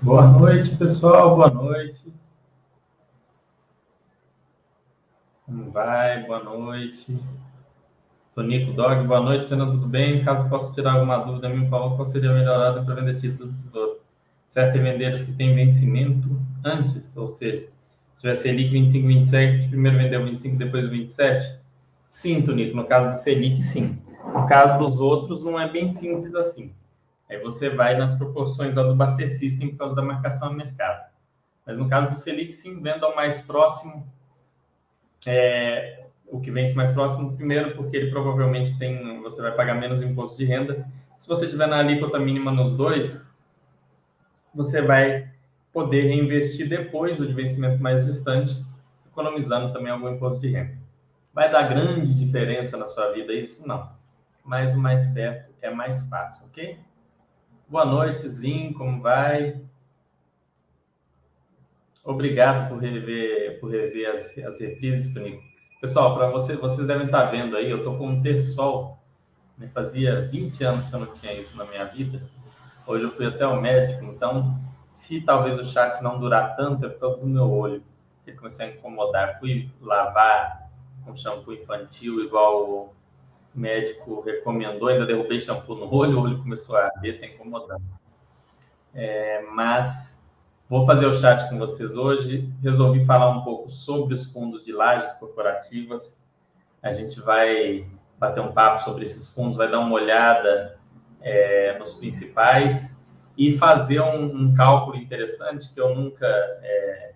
Boa noite, pessoal. Boa noite. Como vai? Boa noite. Tonico Dog, boa noite, Fernando, tudo bem? Caso possa tirar alguma dúvida, me fala qual seria melhorado para vender títulos do Tesouro. Certo é vender que têm vencimento antes, ou seja, se tiver Selic 25, 27, primeiro vender o 25, depois o 27? Sim, Tonico, no caso do Selic, sim. No caso dos outros, não é bem simples assim. Aí você vai nas proporções lá do Baster System por causa da marcação no mercado. Mas no caso do Selic, sim, venda ao mais próximo, é, o que vence mais próximo, primeiro porque ele provavelmente tem, você vai pagar menos imposto de renda. Se você tiver na alíquota mínima nos dois, você vai poder reinvestir depois do de vencimento mais distante, economizando também algum imposto de renda. Vai dar grande diferença na sua vida isso? Não. Mas o mais perto é mais fácil, ok? Boa noite, Slim, como vai? Obrigado por rever, por rever as, as reprises, Tonico. Pessoal, para vocês, vocês devem estar vendo aí, eu estou com um terçol. Né? Fazia 20 anos que eu não tinha isso na minha vida. Hoje eu fui até o médico, então, se talvez o chat não durar tanto, é por causa do meu olho. Ele começar a incomodar, fui lavar com shampoo infantil, igual médico recomendou, ainda derrubei shampoo no olho, o olho começou a arder, tá incomodando. É, mas vou fazer o chat com vocês hoje. Resolvi falar um pouco sobre os fundos de lajes corporativas. A gente vai bater um papo sobre esses fundos, vai dar uma olhada é, nos principais e fazer um, um, cálculo interessante que eu nunca é,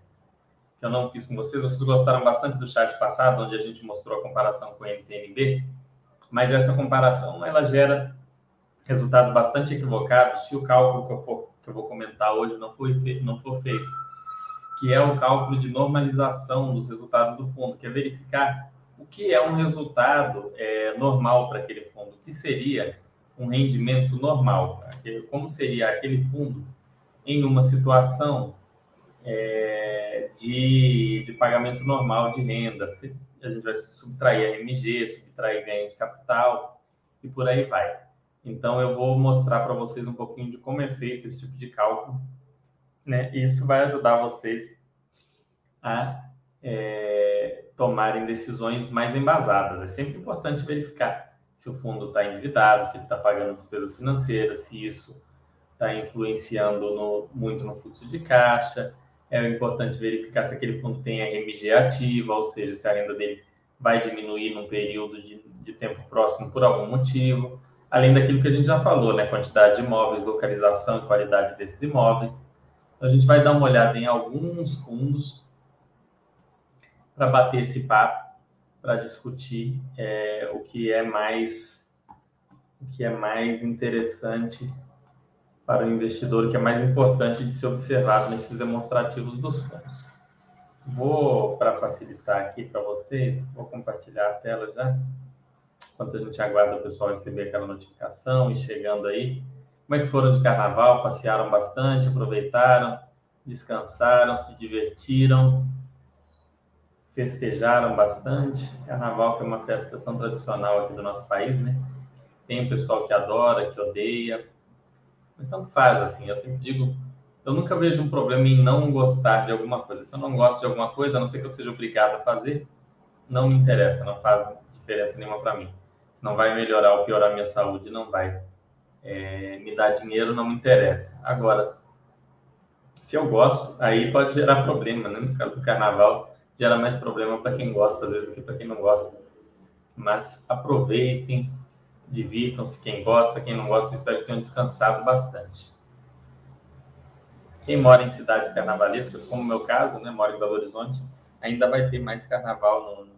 que eu não fiz com vocês. Vocês gostaram bastante do chat passado, onde a gente mostrou a comparação com o MTNB mas essa comparação ela gera resultados bastante equivocados se o cálculo que eu, for, que eu vou comentar hoje não, foi não for feito, que é o cálculo de normalização dos resultados do fundo, que é verificar o que é um resultado é, normal para aquele fundo, o que seria um rendimento normal, como seria aquele fundo em uma situação é, de, de pagamento normal de renda, a gente vai subtrair RMG, subtrair ganho de capital e por aí vai. Então, eu vou mostrar para vocês um pouquinho de como é feito esse tipo de cálculo, né? E isso vai ajudar vocês a é, tomarem decisões mais embasadas. É sempre importante verificar se o fundo está endividado, se ele está pagando despesas financeiras, se isso está influenciando no, muito no fluxo de caixa, é importante verificar se aquele fundo tem RMG ativa, ou seja, se a renda dele vai diminuir num período de, de tempo próximo por algum motivo, além daquilo que a gente já falou, né? Quantidade de imóveis, localização e qualidade desses imóveis. Então, a gente vai dar uma olhada em alguns fundos para bater esse papo, para discutir é, o que é mais o que é mais interessante para o investidor, que é mais importante de ser observado nesses demonstrativos dos fundos. Vou, para facilitar aqui para vocês, vou compartilhar a tela já, enquanto a gente aguarda o pessoal receber aquela notificação e chegando aí. Como é que foram de carnaval? Passearam bastante, aproveitaram, descansaram, se divertiram, festejaram bastante. Carnaval, que é uma festa tão tradicional aqui do nosso país, né? Tem o pessoal que adora, que odeia, mas tanto faz, assim. Eu sempre digo, eu nunca vejo um problema em não gostar de alguma coisa. Se eu não gosto de alguma coisa, a não ser que eu seja obrigado a fazer, não me interessa, não faz diferença nenhuma para mim. Se não vai melhorar ou piorar minha saúde, não vai é, me dar dinheiro, não me interessa. Agora, se eu gosto, aí pode gerar problema, né? No caso do carnaval, gera mais problema para quem gosta, às vezes, do que para quem não gosta. Mas aproveitem, divirtam-se quem gosta, quem não gosta, espero que tenham descansado bastante. Quem mora em cidades carnavalescas, como o meu caso, né, mora em Belo Horizonte, ainda vai ter mais carnaval no,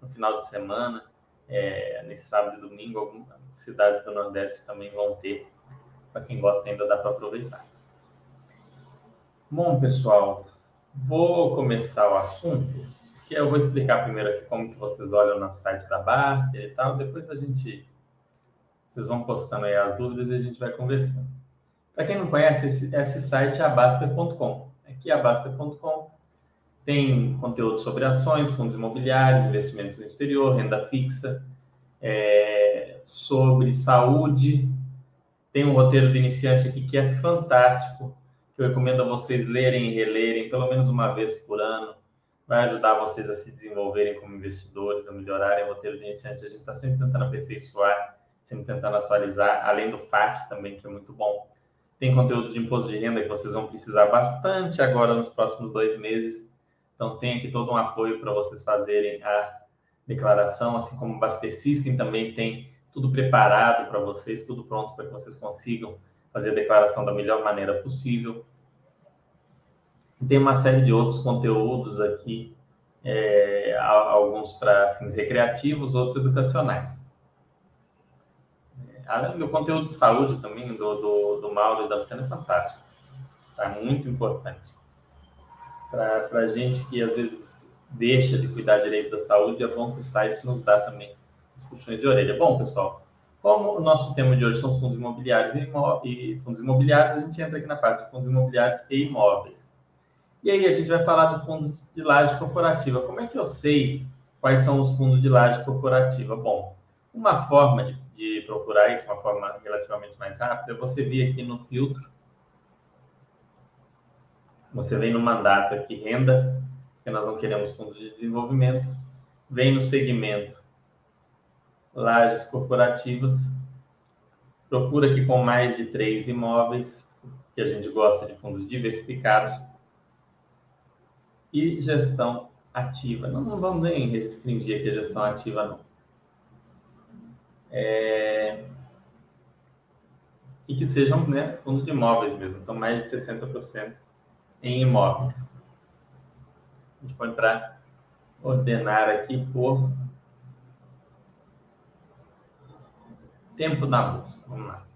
no final de semana, é, nesse sábado e domingo, algumas cidades do Nordeste também vão ter. Para quem gosta, ainda dá para aproveitar. Bom, pessoal, vou começar o assunto, que eu vou explicar primeiro aqui como que vocês olham no site da Baster e tal, depois a gente vocês vão postando aí as dúvidas e a gente vai conversando. Para quem não conhece, esse, esse site é abaster.com. Aqui, abaster.com, tem conteúdo sobre ações, fundos imobiliários, investimentos no exterior, renda fixa, é, sobre saúde. Tem um roteiro do iniciante aqui que é fantástico. que eu recomendo a vocês lerem e relerem pelo menos uma vez por ano. Vai ajudar vocês a se desenvolverem como investidores, a melhorarem o roteiro de iniciante. A gente está sempre tentando aperfeiçoar, sempre tentando atualizar, além do FAQ também, que é muito bom. Tem conteúdo de imposto de renda que vocês vão precisar bastante agora nos próximos dois meses. Então, tem aqui todo um apoio para vocês fazerem a declaração, assim como o Baster System também tem tudo preparado para vocês, tudo pronto para que vocês consigam fazer a declaração da melhor maneira possível. Tem uma série de outros conteúdos aqui, é, alguns para fins recreativos, outros educacionais. Além do conteúdo de saúde também, do, do, do Mauro e da Cena, é fantástico. Tá muito importante. Para a gente que às vezes deixa de cuidar direito da saúde, é bom que o site nos dá também os de orelha. Bom, pessoal, como o nosso tema de hoje são os fundos imobiliários e, e fundos imobiliários, a gente entra aqui na parte de fundos imobiliários e imóveis. E aí a gente vai falar do fundo de laje corporativa. Como é que eu sei quais são os fundos de laje corporativa? Bom, uma forma de, de procurar isso, uma forma relativamente mais rápida, você vir aqui no filtro. Você vem no mandato aqui, renda, que nós não queremos fundos de desenvolvimento. Vem no segmento lajes corporativas. Procura aqui com mais de três imóveis, que a gente gosta de fundos diversificados e gestão ativa. Não vamos nem restringir aqui a gestão ativa, não. É... E que sejam né, fundos de imóveis mesmo, então mais de 60% em imóveis. A gente pode para ordenar aqui por tempo na bolsa. Vamos lá.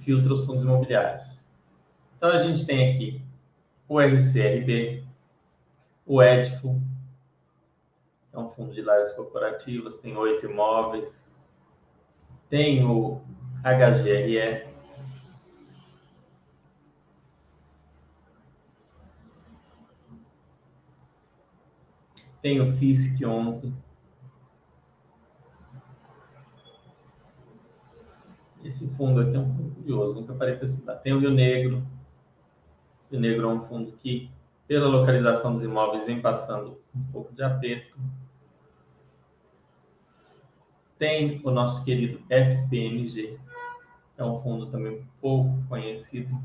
Filtra os fundos imobiliários. Então a gente tem aqui o RCRB, o Edifo, é um fundo de lajes corporativas, tem oito imóveis. Tem o HGRE. Tem o FISC 11. Esse fundo aqui é um fundo curioso, nunca parei para estudar. Tem o Rio Negro. O Rio Negro é um fundo que pela localização dos imóveis, vem passando um pouco de aperto. Tem o nosso querido FPMG, é um fundo também pouco conhecido.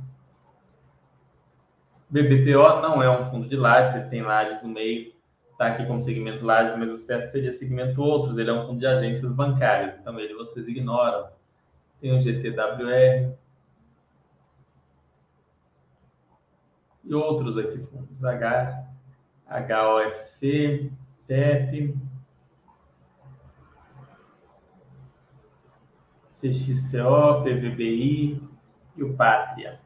BBPO não é um fundo de lajes, ele tem lajes no meio, está aqui como segmento lajes, mas o certo seria segmento outros, ele é um fundo de agências bancárias, então ele vocês ignoram. Tem o GTWR, e outros aqui fundos, H, HOFC, TEP, CXCO, PVBI e o Pátria.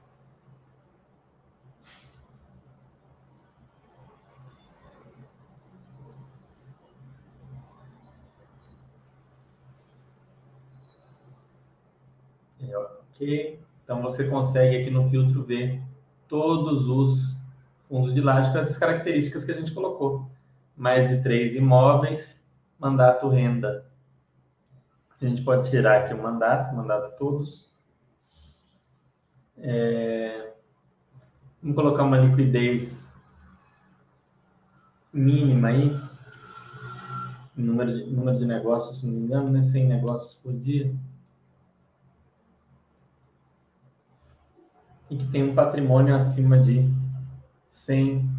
É, ok, então você consegue aqui no filtro ver todos os fundos de laje com essas características que a gente colocou. Mais de três imóveis, mandato renda. A gente pode tirar aqui o mandato, mandato todos. É... Vamos colocar uma liquidez mínima aí. Número de, número de negócios, se não me engano, né? 100 negócios por dia. e que tem um patrimônio acima de 100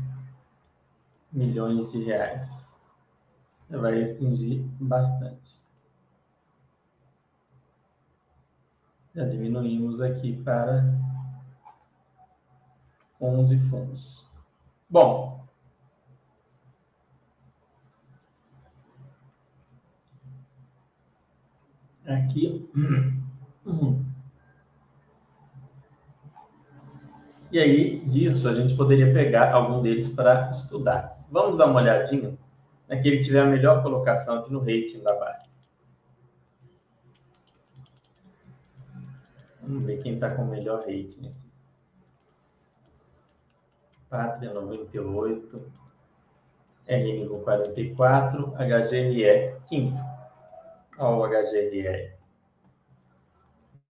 milhões de reais. Vai restringir bastante. Já diminuímos aqui para 11 fundos. Bom, aqui E aí, disso, a gente poderia pegar algum deles para estudar. Vamos dar uma olhadinha naquele que tiver a melhor colocação aqui no rating da base. Vamos ver quem está com o melhor rating aqui. Pátria 98, RNGO 44, HGRE quinto. Olha o HGRE.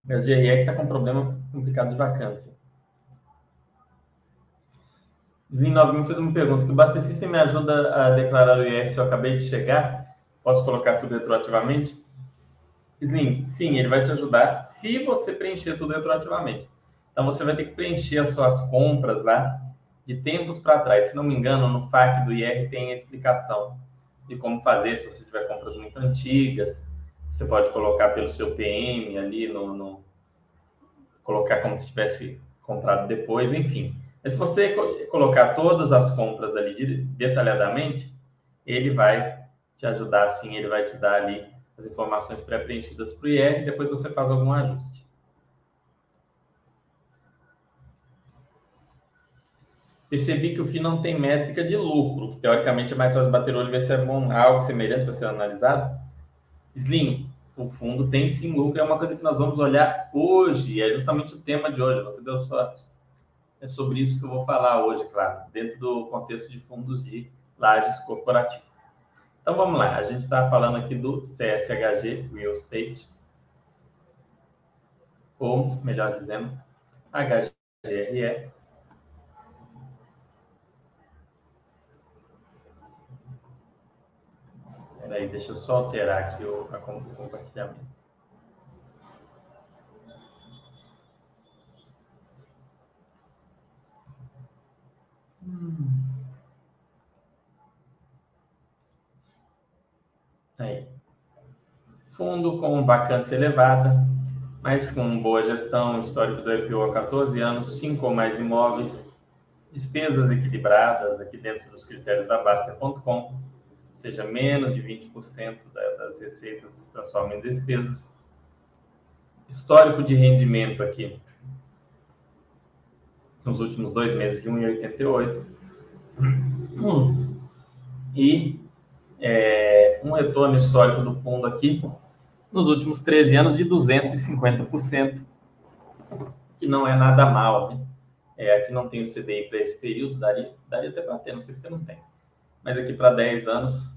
HGRE que está com problema complicado de vacância. Slim 9000 fez uma pergunta, que o Basta me ajuda a declarar o IR se eu acabei de chegar? Posso colocar tudo retroativamente? Slim, sim, ele vai te ajudar se você preencher tudo retroativamente. Então você vai ter que preencher as suas compras lá de tempos para trás. Se não me engano, no FAQ do IR tem a explicação de como fazer se você tiver compras muito antigas. Você pode colocar pelo seu PM ali no, no colocar como se tivesse comprado depois, enfim. Mas se você colocar todas as compras ali detalhadamente, ele vai te ajudar assim, ele vai te dar ali as informações pré-preenchidas para o IR e depois você faz algum ajuste. Percebi que o FII não tem métrica de lucro, que teoricamente é mais fácil bater o olho e ver se é bom, algo semelhante para ser analisado. Slim, o fundo tem sim lucro, é uma coisa que nós vamos olhar hoje, é justamente o tema de hoje, você deu sorte. É sobre isso que eu vou falar hoje, claro, dentro do contexto de fundos de lajes corporativas. Então vamos lá, a gente está falando aqui do CSHG Real Estate, ou melhor dizendo, HGRE. Peraí, deixa eu só alterar aqui o, compartilhamento. Hum. Aí. Fundo com vacância elevada, mas com boa gestão, histórico do IPO há 14 anos, 5 ou mais imóveis, despesas equilibradas aqui dentro dos critérios da Basta.com, ou seja, menos de 20% das receitas se transformam em despesas. Histórico de rendimento aqui, nos últimos dois meses de 1,88. E é, um retorno histórico do fundo aqui nos últimos 13 anos de 250%, que não é nada mal. Né? É, aqui não tem o CDI para esse período, daria, daria até para ter, não sei porque não tem. Mas aqui para 10 anos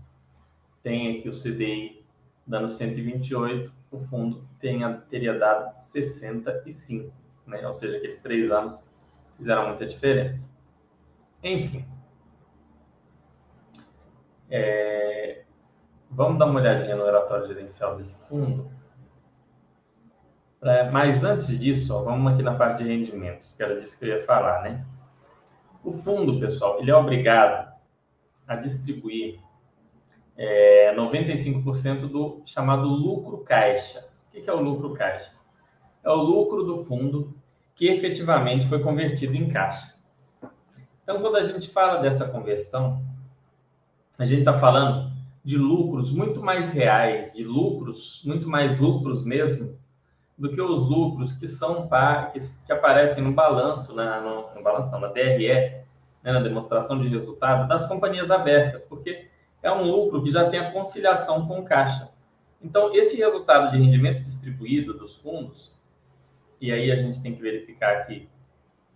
tem aqui o CDI dando 128, o fundo tenha, teria dado 65, né? ou seja, aqueles três anos fizeram muita diferença. Enfim, é, vamos dar uma olhadinha no relatório gerencial desse fundo. É, mas antes disso, ó, vamos aqui na parte de rendimentos, que era disso que eu ia falar, né? O fundo, pessoal, ele é obrigado a distribuir é, 95% do chamado lucro caixa. O que é o lucro caixa? É o lucro do fundo que efetivamente foi convertido em caixa. Então, quando a gente fala dessa conversão, a gente está falando de lucros muito mais reais, de lucros, muito mais lucros mesmo, do que os lucros que são que, que aparecem no balanço, né, no, no balanço não, na DRE, né, na demonstração de resultado das companhias abertas, porque é um lucro que já tem a conciliação com caixa. Então, esse resultado de rendimento distribuído dos fundos, e aí a gente tem que verificar aqui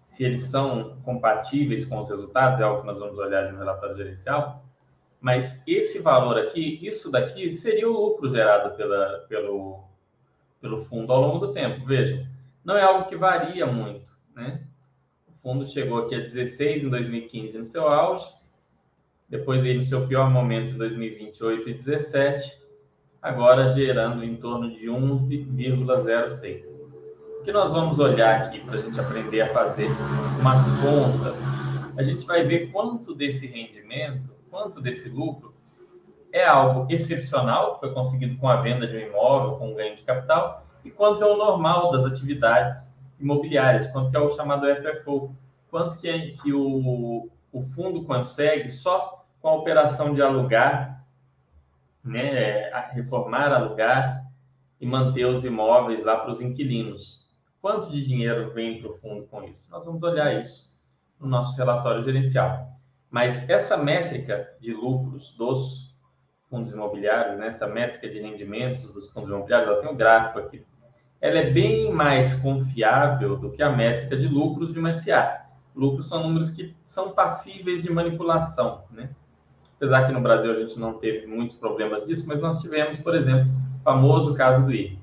se eles são compatíveis com os resultados, é algo que nós vamos olhar no relatório gerencial, mas esse valor aqui, isso daqui, seria o lucro gerado pela, pelo, pelo fundo ao longo do tempo. Vejam, não é algo que varia muito. Né? O fundo chegou aqui a 16 em 2015 no seu auge, depois veio no seu pior momento em 2028 e 17, agora gerando em torno de 11,06. O que nós vamos olhar aqui para a gente aprender a fazer umas contas? A gente vai ver quanto desse rendimento quanto desse lucro é algo excepcional, que foi conseguido com a venda de um imóvel, com um ganho de capital, e quanto é o normal das atividades imobiliárias, quanto é o chamado FFO, quanto que, é, que o, o fundo consegue só com a operação de alugar, né, reformar, alugar e manter os imóveis lá para os inquilinos. Quanto de dinheiro vem para o fundo com isso? Nós vamos olhar isso no nosso relatório gerencial. Mas essa métrica de lucros dos fundos imobiliários, né, essa métrica de rendimentos dos fundos imobiliários, ela tem um gráfico aqui. Ela é bem mais confiável do que a métrica de lucros de uma SA. Lucros são números que são passíveis de manipulação, né? Apesar que no Brasil a gente não teve muitos problemas disso, mas nós tivemos, por exemplo, o famoso caso do IRI.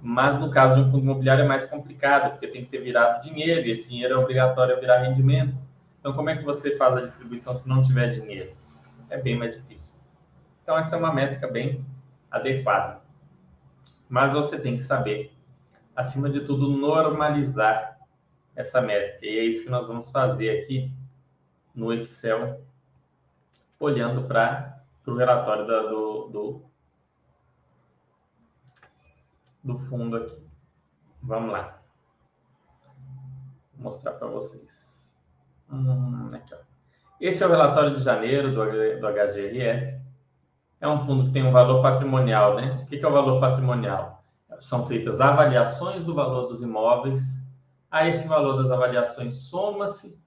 Mas no caso de um fundo imobiliário é mais complicado, porque tem que ter virado dinheiro, e esse dinheiro é obrigatório virar rendimento. Então, como é que você faz a distribuição se não tiver dinheiro? É bem mais difícil. Então, essa é uma métrica bem adequada. Mas você tem que saber, acima de tudo, normalizar essa métrica. E é isso que nós vamos fazer aqui no Excel, olhando para o relatório da, do, do, do fundo aqui. Vamos lá. Vou mostrar para vocês. Hum, aqui, Esse é o relatório de janeiro do, do HGRE. É um fundo que tem um valor patrimonial, né? O que é o valor patrimonial? São feitas avaliações do valor dos imóveis. A esse valor das avaliações soma-se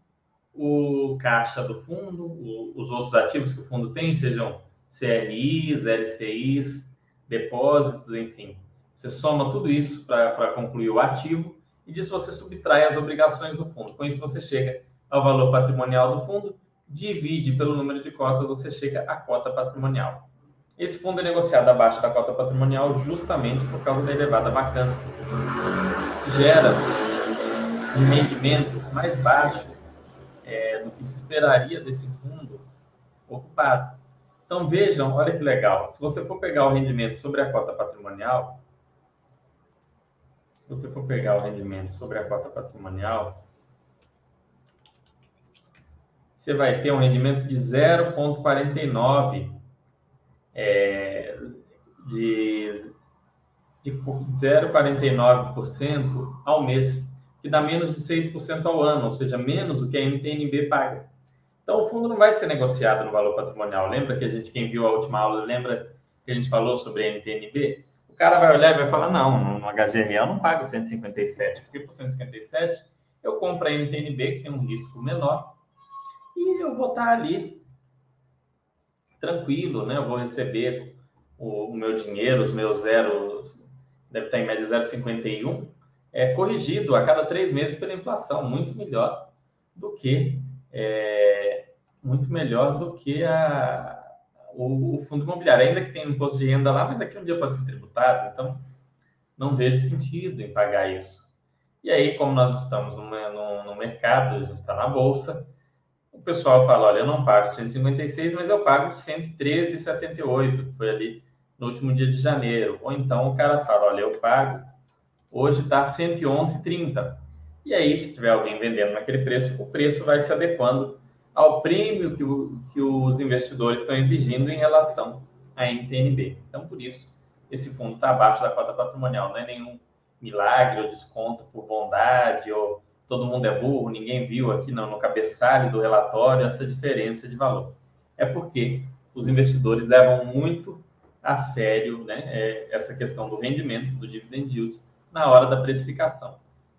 o caixa do fundo, o, os outros ativos que o fundo tem, sejam CRIs, LCIs, depósitos, enfim. Você soma tudo isso para concluir o ativo e disso você subtrai as obrigações do fundo. Com isso você chega ao valor patrimonial do fundo, divide pelo número de cotas, você chega à cota patrimonial. Esse fundo é negociado abaixo da cota patrimonial justamente por causa da elevada vacância. Gera um rendimento mais baixo é, do que se esperaria desse fundo ocupado. Então vejam, olha que legal. Se você for pegar o rendimento sobre a cota patrimonial, se você for pegar o rendimento sobre a cota patrimonial, você vai ter um rendimento de 0,49 é, de, de 0,49% ao mês, que dá menos de 6% ao ano, ou seja, menos do que a NTNB paga. Então, o fundo não vai ser negociado no valor patrimonial. Lembra que a gente, quem viu a última aula, lembra que a gente falou sobre a NTNB? O cara vai olhar e vai falar, não, no HGRE eu não pago 157, porque por 157 eu compro a NTNB, que tem um risco menor, e eu vou estar ali tranquilo, né? Eu vou receber o, meu dinheiro, os meus zeros, deve estar em média 0,51, é corrigido a cada três meses pela inflação, muito melhor do que é, muito melhor do que a, o, o, fundo imobiliário, ainda que tenha um imposto de renda lá, mas daqui um dia pode ser tributado, então não vejo sentido em pagar isso. E aí, como nós estamos no, no, no mercado, a gente está na bolsa, o pessoal fala, olha, eu não pago 156, mas eu pago 113,78, que foi ali no último dia de janeiro. Ou então o cara fala, olha, eu pago, hoje está 111,30. E aí, se tiver alguém vendendo naquele preço, o preço vai se adequando ao prêmio que, o, que os investidores estão exigindo em relação à NTNB. Então, por isso, esse fundo está abaixo da cota patrimonial. Não é nenhum milagre ou desconto por bondade ou todo mundo é burro, ninguém viu aqui no, no cabeçalho do relatório essa diferença de valor. É porque os investidores levam muito a sério né, é, essa questão do rendimento, do dividend yield, na hora da precificação.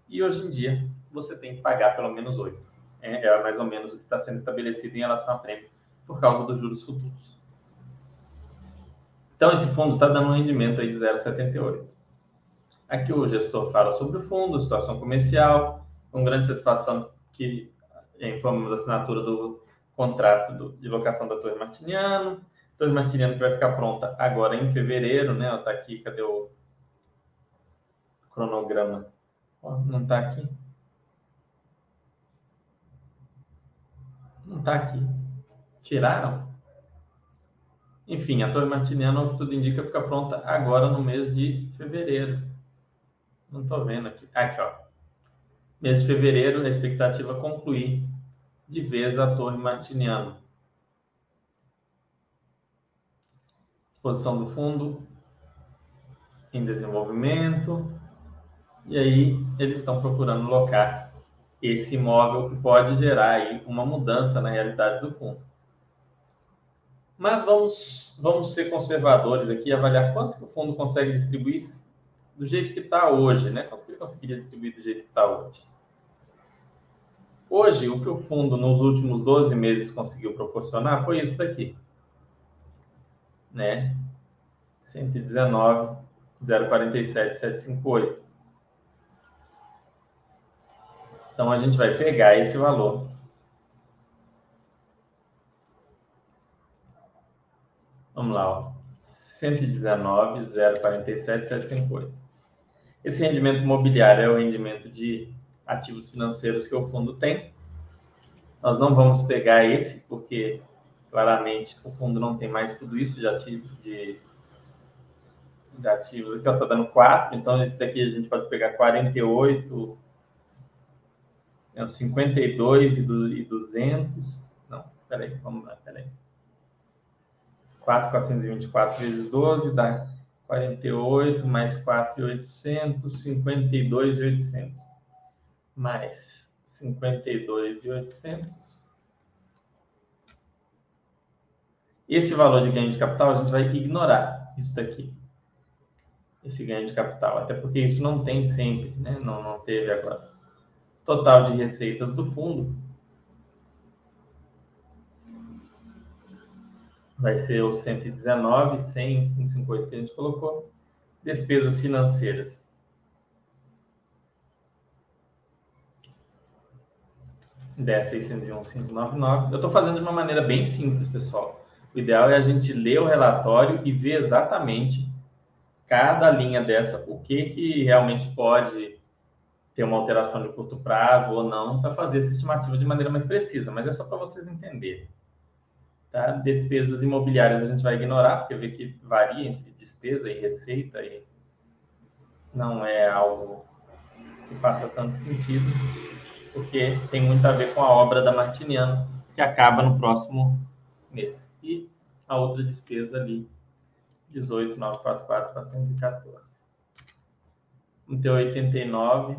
E hoje em dia, você tem que pagar pelo menos 8. É, é mais ou menos o que está sendo estabelecido em relação a prêmio, por causa dos juros futuros. Então, esse fundo está dando um rendimento aí de 0,78. Aqui o gestor fala sobre o fundo, situação comercial, com grande satisfação que informamos a assinatura do contrato do, de locação da Torre Martiniano. Torre Martiniano que vai ficar pronta agora em fevereiro, né? Está aqui, cadê o cronograma? Oh, não está aqui. Não está aqui. Tiraram? Enfim, a Torre Martiniano, o que tudo indica, fica pronta agora no mês de fevereiro. Não estou vendo aqui. Aqui, ó. Mês de fevereiro, a expectativa é concluir de vez a Torre Martiniano. Exposição do fundo em desenvolvimento. E aí eles estão procurando locar esse imóvel que pode gerar aí uma mudança na realidade do fundo. Mas vamos, vamos ser conservadores aqui e avaliar quanto que o fundo consegue distribuir do jeito que está hoje, né? Ele conseguiria distribuir do jeito que está hoje? Hoje, o que o fundo nos últimos 12 meses conseguiu proporcionar foi isso daqui. Né? 119, 047, 758. Então, a gente vai pegar esse valor. Vamos lá, ó. 119, 047, 758. Esse rendimento imobiliário é o rendimento de ativos financeiros que o fundo tem. Nós não vamos pegar esse, porque claramente o fundo não tem mais tudo isso de ativo de, de ativos. Aqui está dando 4, então esse daqui a gente pode pegar 48, 52 e 200. Não, peraí, vamos lá, peraí. 4,424 vezes 12 dá 48, mais 4,800, 52,800. Mais 52,800. Esse valor de ganho de capital a gente vai ignorar isso daqui. Esse ganho de capital, até porque isso não tem sempre, né? Não, não teve agora. Total de receitas do fundo vai ser o 119, 100, 558 que a gente colocou. Despesas financeiras. dez 601, Eu estou fazendo de uma maneira bem simples, pessoal. O ideal é a gente ler o relatório e ver exatamente cada linha dessa, o que, que realmente pode ter uma alteração de curto prazo ou não, para fazer essa estimativa de maneira mais precisa. Mas é só para vocês entenderem. Tá? Despesas imobiliárias a gente vai ignorar, porque vê que varia entre despesa e receita e não é algo que faça tanto sentido, porque tem muito a ver com a obra da Martiniano, que acaba no próximo mês. E a outra despesa ali, 18.944, 414. Vamos ter 89,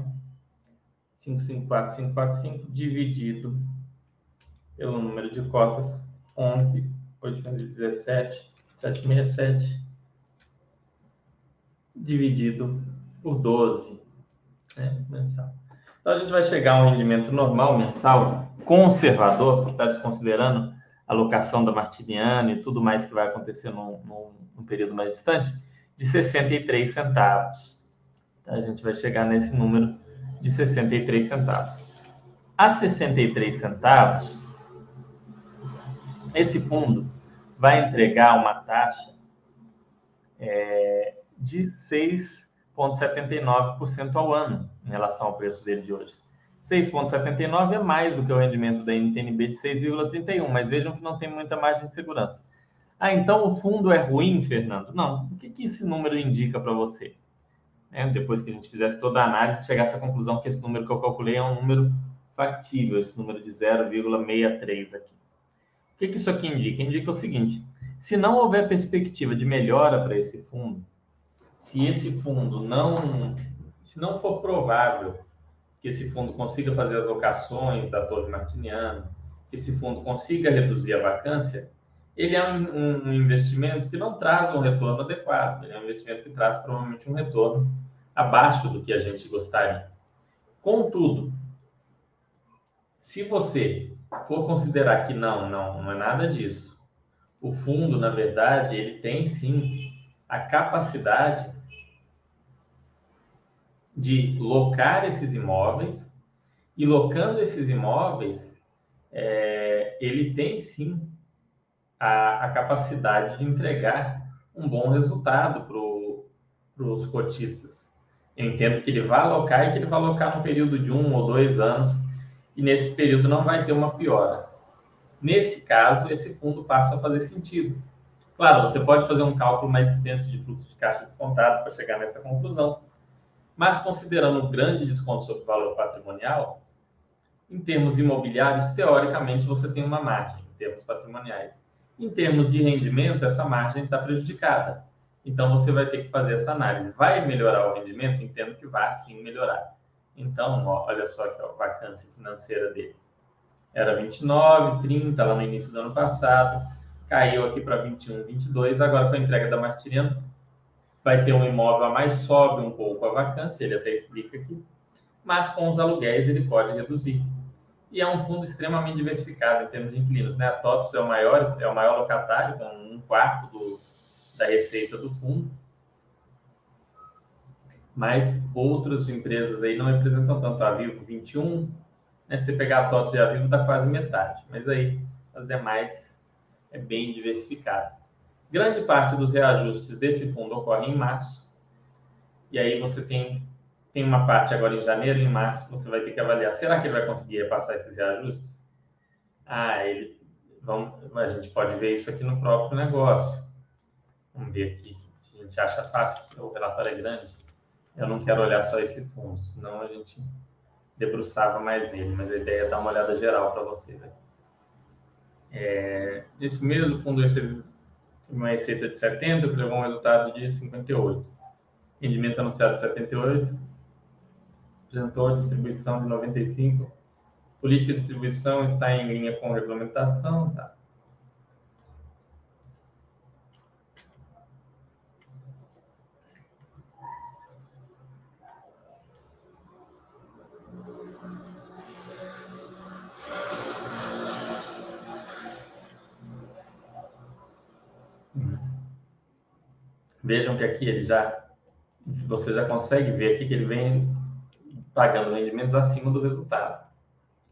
554, 545 dividido pelo número de cotas 11 817 767 dividido por 12 né, mensal. Então a gente vai chegar a um rendimento normal mensal conservador, que está desconsiderando a alocação da Martiniana e tudo mais que vai acontecer num, num, num período mais distante, de 63 centavos. Então, a gente vai chegar nesse número de 63 centavos. A 63 centavos, esse fundo vai entregar uma taxa é, de 6,79% ao ano em relação ao preço dele de hoje. 6,79 é mais do que o rendimento da NTNB de 6,31, mas vejam que não tem muita margem de segurança. Ah, então o fundo é ruim, Fernando? Não. O que, que esse número indica para você? É, depois que a gente fizesse toda a análise, chegasse à conclusão que esse número que eu calculei é um número factível, esse número de 0,63 aqui que, que isso aqui indica? Indica o seguinte: se não houver perspectiva de melhora para esse fundo, se esse fundo não, se não for provável que esse fundo consiga fazer as locações da Torre Martiniano, que esse fundo consiga reduzir a vacância, ele é um, um, investimento que não traz um retorno adequado, ele é um investimento que traz provavelmente um retorno abaixo do que a gente gostaria. Contudo, se você for considerar que não, não, não é nada disso, o fundo, na verdade, ele tem sim a capacidade de locar esses imóveis e locando esses imóveis, é, ele tem sim a, a, capacidade de entregar um bom resultado para os cotistas. Eu entendo que ele vai alocar e que ele vai alocar no período de um ou dois anos e nesse período não vai ter uma piora. Nesse caso, esse fundo passa a fazer sentido. Claro, você pode fazer um cálculo mais extenso de fluxo de caixa descontado para chegar nessa conclusão, mas considerando um grande desconto sobre o valor patrimonial, em termos imobiliários, teoricamente você tem uma margem em termos patrimoniais. Em termos de rendimento, essa margem está prejudicada. Então você vai ter que fazer essa análise. Vai melhorar o rendimento? Entendo que vai sim melhorar. Então, ó, olha só aqui, ó, a vacância financeira dele. Era 29, 30 lá no início do ano passado, caiu aqui para 21, 22. Agora, com a entrega da Martiriano, vai ter um imóvel a mais, sobe um pouco a vacância, ele até explica aqui, mas com os aluguéis ele pode reduzir. E é um fundo extremamente diversificado em termos de inquilinos. Né? A TOTS é o maior, é o maior locatário, com um quarto do, da receita do fundo mas outras empresas aí não representam tanto. A Vivo 21, né? se você pegar a TOTS e a Vivo, dá quase metade, mas aí as demais é bem diversificado. Grande parte dos reajustes desse fundo ocorre em março, e aí você tem, tem uma parte agora em janeiro e em março, você vai ter que avaliar, será que ele vai conseguir repassar esses reajustes? Ah, ele, vamos, a gente pode ver isso aqui no próprio negócio. Vamos ver aqui se a gente acha fácil, porque o relatório é grande. Eu não quero olhar só esse fundo, senão a gente debruçava mais nele, mas a ideia é dar uma olhada geral para vocês aqui. É, esse mesmo fundo recebeu uma receita de 70, que levou um resultado de 58. Rendimento anunciado de 78, apresentou distribuição de 95. Política de distribuição está em linha com regulamentação, tá? Vejam que aqui ele já, você já consegue ver aqui que ele vem pagando rendimentos acima do resultado,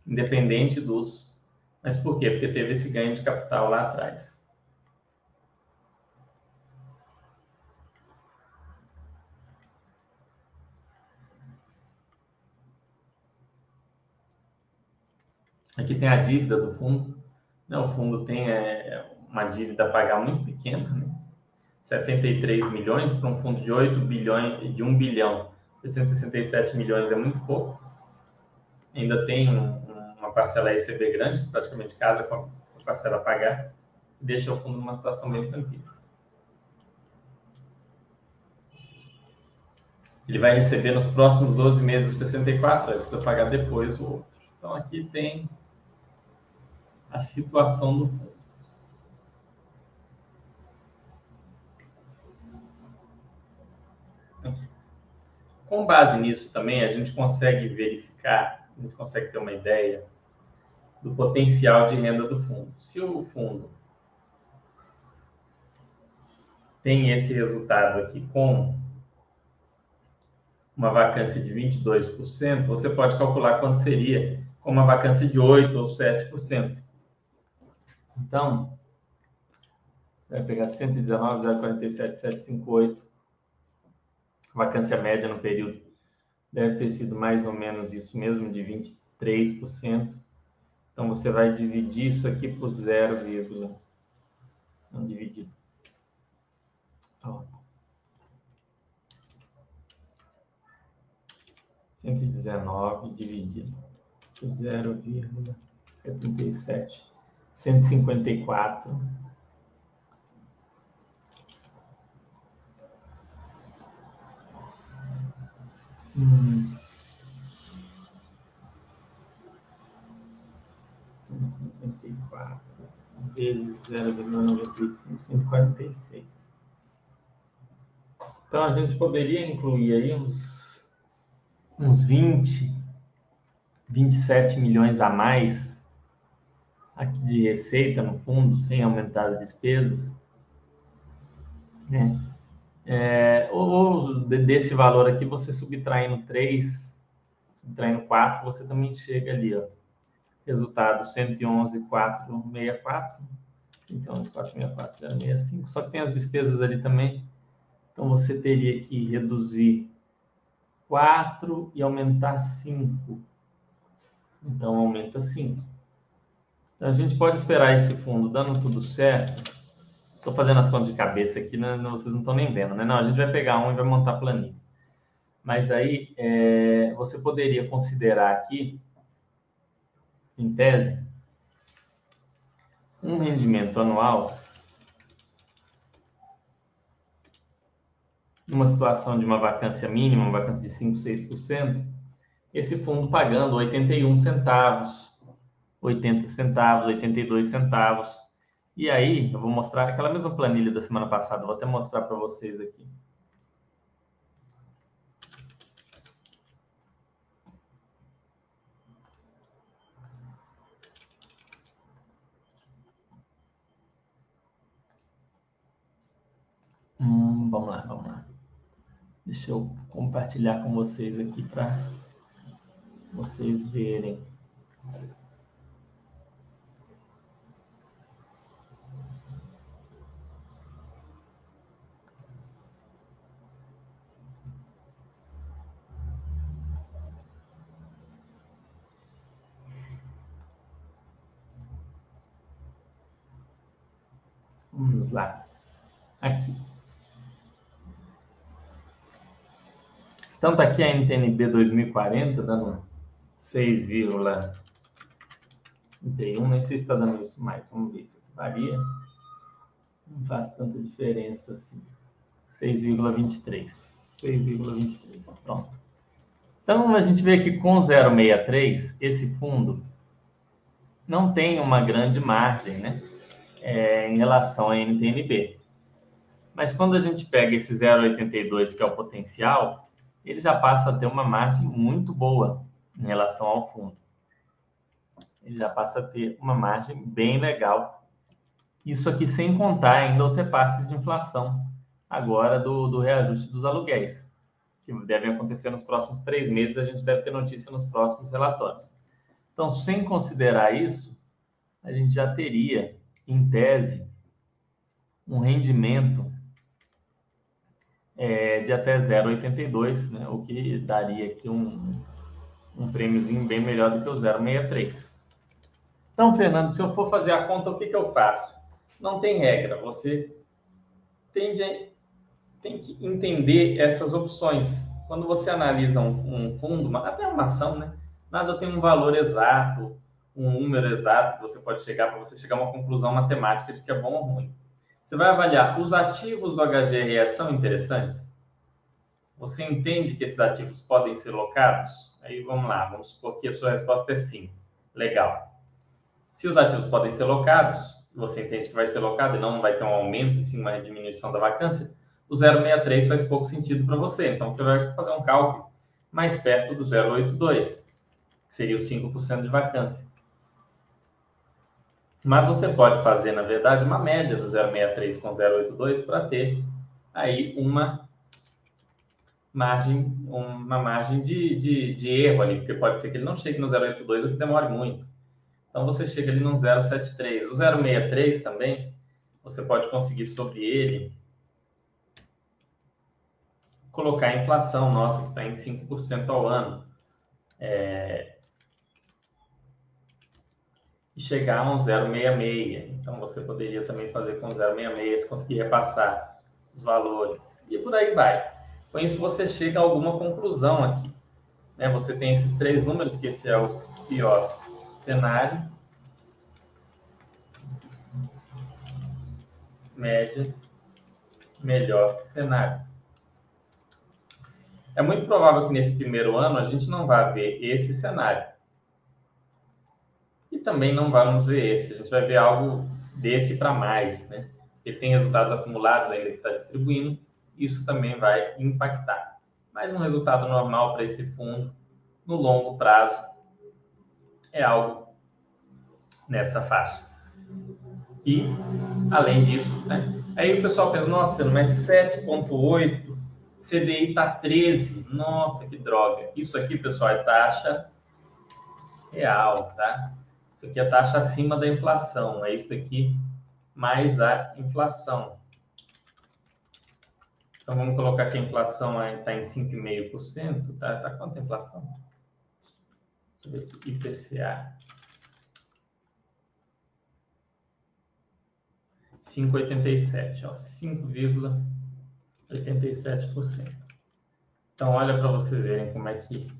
independente dos. Mas por quê? Porque teve esse ganho de capital lá atrás. Aqui tem a dívida do fundo. Não, o fundo tem é, uma dívida a pagar muito pequena, né? 73 milhões para um fundo de 8 bilhões, de 1 bilhão, 867 milhões é muito pouco. Ainda tem um, uma parcela ECB grande, que praticamente casa com a parcela a pagar, deixa o fundo numa situação bem tranquila. Ele vai receber nos próximos 12 meses 64, aí precisa pagar depois o outro. Então aqui tem a situação do fundo. Com base nisso também, a gente consegue verificar, a gente consegue ter uma ideia do potencial de renda do fundo. Se o fundo tem esse resultado aqui com uma vacância de 22%, você pode calcular quanto seria com uma vacância de 8% ou 7%. Então, você vai pegar 119,047,758 vacância média no período deve ter sido mais ou menos isso mesmo, de 23%. Então, você vai dividir isso aqui por 0, não dividido. Ó. 119 dividido por 0,77. 154 Hum. 154 vezes 0,95, 146. Então a gente poderia incluir aí uns, uns 20, 27 milhões a mais aqui de receita no fundo, sem aumentar as despesas. Né? É, ou desse valor aqui, você subtraindo 3, subtraindo 4, você também chega ali, ó. Resultado 111,464. 111,464,065. Só que tem as despesas ali também. Então, você teria que reduzir 4 e aumentar 5. Então, aumenta 5. Então, a gente pode esperar esse fundo dando tudo certo Estou fazendo as contas de cabeça aqui, né? vocês não estão nem vendo, né? Não, a gente vai pegar um e vai montar planilha. Mas aí é, você poderia considerar aqui, em tese, um rendimento anual numa situação de uma vacância mínima, uma vacância de 5, 6%, esse fundo pagando 81 centavos, 80 centavos, 82 centavos e aí, eu vou mostrar aquela mesma planilha da semana passada, vou até mostrar para vocês aqui. Hum, vamos lá, vamos lá. Deixa eu compartilhar com vocês aqui para vocês verem. Vamos lá. Aqui. Então, tá aqui a NTNB 2040, dando 6,31. Nem sei se está dando isso mais. Vamos ver se varia. Não faz tanta diferença assim. 6,23. 6,23. Pronto. Então, a gente vê que com 0,63, esse fundo não tem uma grande margem, né? É, em relação à NTNB. Mas quando a gente pega esse 0,82, que é o potencial, ele já passa a ter uma margem muito boa em relação ao fundo. Ele já passa a ter uma margem bem legal. Isso aqui sem contar ainda os repasses de inflação agora do, do reajuste dos aluguéis, que devem acontecer nos próximos três meses. A gente deve ter notícia nos próximos relatórios. Então, sem considerar isso, a gente já teria, em tese, um rendimento é, de até 0,82, né, o que daria aqui um, um prêmiozinho bem melhor do que o 0,63. Então, Fernando, se eu for fazer a conta, o que, que eu faço? Não tem regra, você tem que entender essas opções. Quando você analisa um, um fundo, até uma ação, né? Nada tem um valor exato, um número exato que você pode chegar para você chegar a uma conclusão matemática de que é bom ou ruim. Você vai avaliar os ativos do HGRE são interessantes? Você entende que esses ativos podem ser locados? Aí vamos lá, vamos supor que a sua resposta é sim. Legal. Se os ativos podem ser locados, você entende que vai ser locado e não vai ter um aumento, sim uma diminuição da vacância, o 0,63 faz pouco sentido para você. Então você vai fazer um cálculo mais perto do 0,82 que seria os 5% de vacância. Mas você pode fazer, na verdade, uma média do 0,63 com 0,82 para ter aí uma margem, uma margem de, de, de, erro ali, porque pode ser que ele não chegue no 0,82 ou que demore muito. Então você chega ali no 0,73. O 0,63 também, você pode conseguir sobre ele colocar a inflação nossa, que está em 5% ao ano. É, e chegar a um 0,66. Então você poderia também fazer com 0,66 se conseguir repassar os valores. E por aí vai. Com isso você chega a alguma conclusão aqui. Né? Você tem esses três números, que esse é o pior cenário, média, melhor cenário. É muito provável que nesse primeiro ano a gente não vá ver esse cenário também não vamos ver esse. A gente vai ver algo desse para mais, né? Ele tem resultados acumulados ainda que está distribuindo, isso também vai impactar. Mas um resultado normal para esse fundo no longo prazo é algo nessa faixa. E, além disso, né? Aí o pessoal pensa, nossa, mas 7,8, CDI está 13, nossa, que droga. Isso aqui, pessoal, é taxa real, tá? Isso aqui é a taxa acima da inflação. É isso aqui mais a inflação. Então, vamos colocar que a inflação está em 5,5%. Tá, tá quanto a inflação? Deixa eu ver aqui. IPCA. 5,87, ó, 5,87%. Então, olha para vocês verem como é que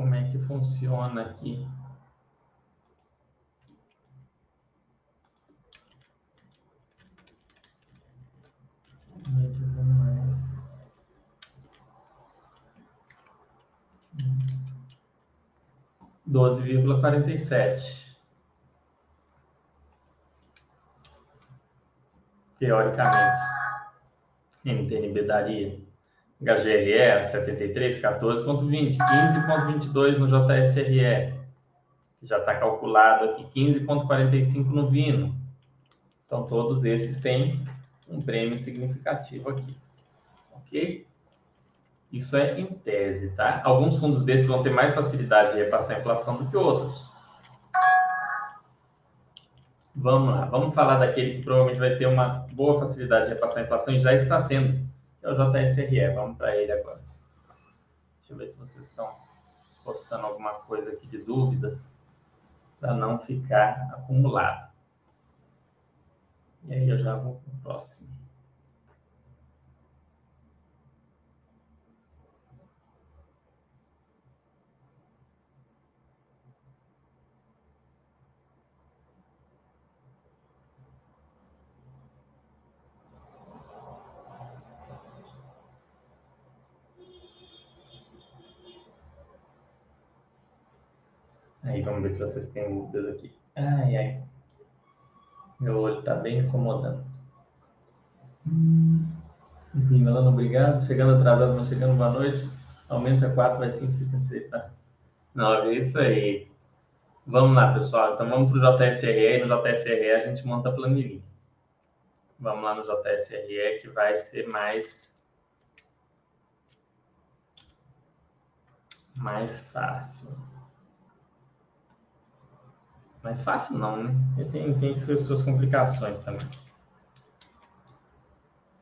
como é que funciona aqui. Meses anuais. Doze vírgula quarenta e sete. Teoricamente, NTNB daria HGRE 73, 14,20, 15,22 no JSRE, já está calculado aqui 15,45 no Vino. Então, todos esses têm um prêmio significativo aqui. Ok? Isso é em tese, tá? Alguns fundos desses vão ter mais facilidade de repassar a inflação do que outros. Vamos lá, vamos falar daquele que provavelmente vai ter uma boa facilidade de repassar a inflação e já está tendo é o JSRE. Vamos para ele agora. Deixa eu ver se vocês estão postando alguma coisa aqui de dúvidas para não ficar acumulado. E aí eu já vou para o próximo. Aí vamos ver se vocês têm dúvidas aqui. Ai, ai. Meu olho tá bem incomodando. Hum. Sim, Melano, obrigado. Chegando atrasado, mas chegando boa noite. Aumenta 4, vai 5, fica 6, tá? Não, é isso aí. Vamos lá, pessoal. Então vamos para o JSRE. No JSRE a gente monta a planilha. Vamos lá no JSRE que vai ser mais mais fácil. Mais fácil não, né? tem, tem suas, complicações também.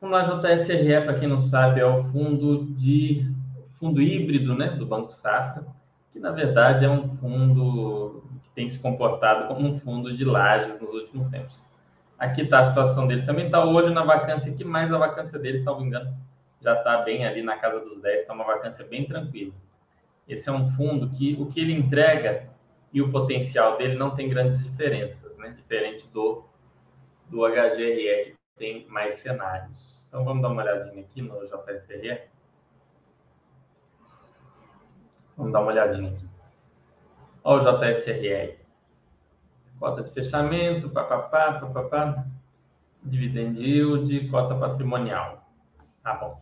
Vamos lá, JSRE, para quem não sabe, é o fundo de fundo híbrido né, do Banco Safra, que na verdade é um fundo que tem se comportado como um fundo de lajes nos últimos tempos. Aqui está a situação dele. Também está o olho na vacância aqui, mas a vacância dele, salvo engano, já está bem ali na casa dos 10, está uma vacância bem tranquila. Esse é um fundo que o que ele entrega e o potencial dele não tem grandes diferenças, né? Diferente do, do HGRE, que tem mais cenários. Então, vamos dar uma olhadinha aqui no JSRE. Vamos dar uma olhadinha aqui. Olha o JSRE. Cota de fechamento, papapá, papapá. Dividend yield, cota patrimonial. Tá bom.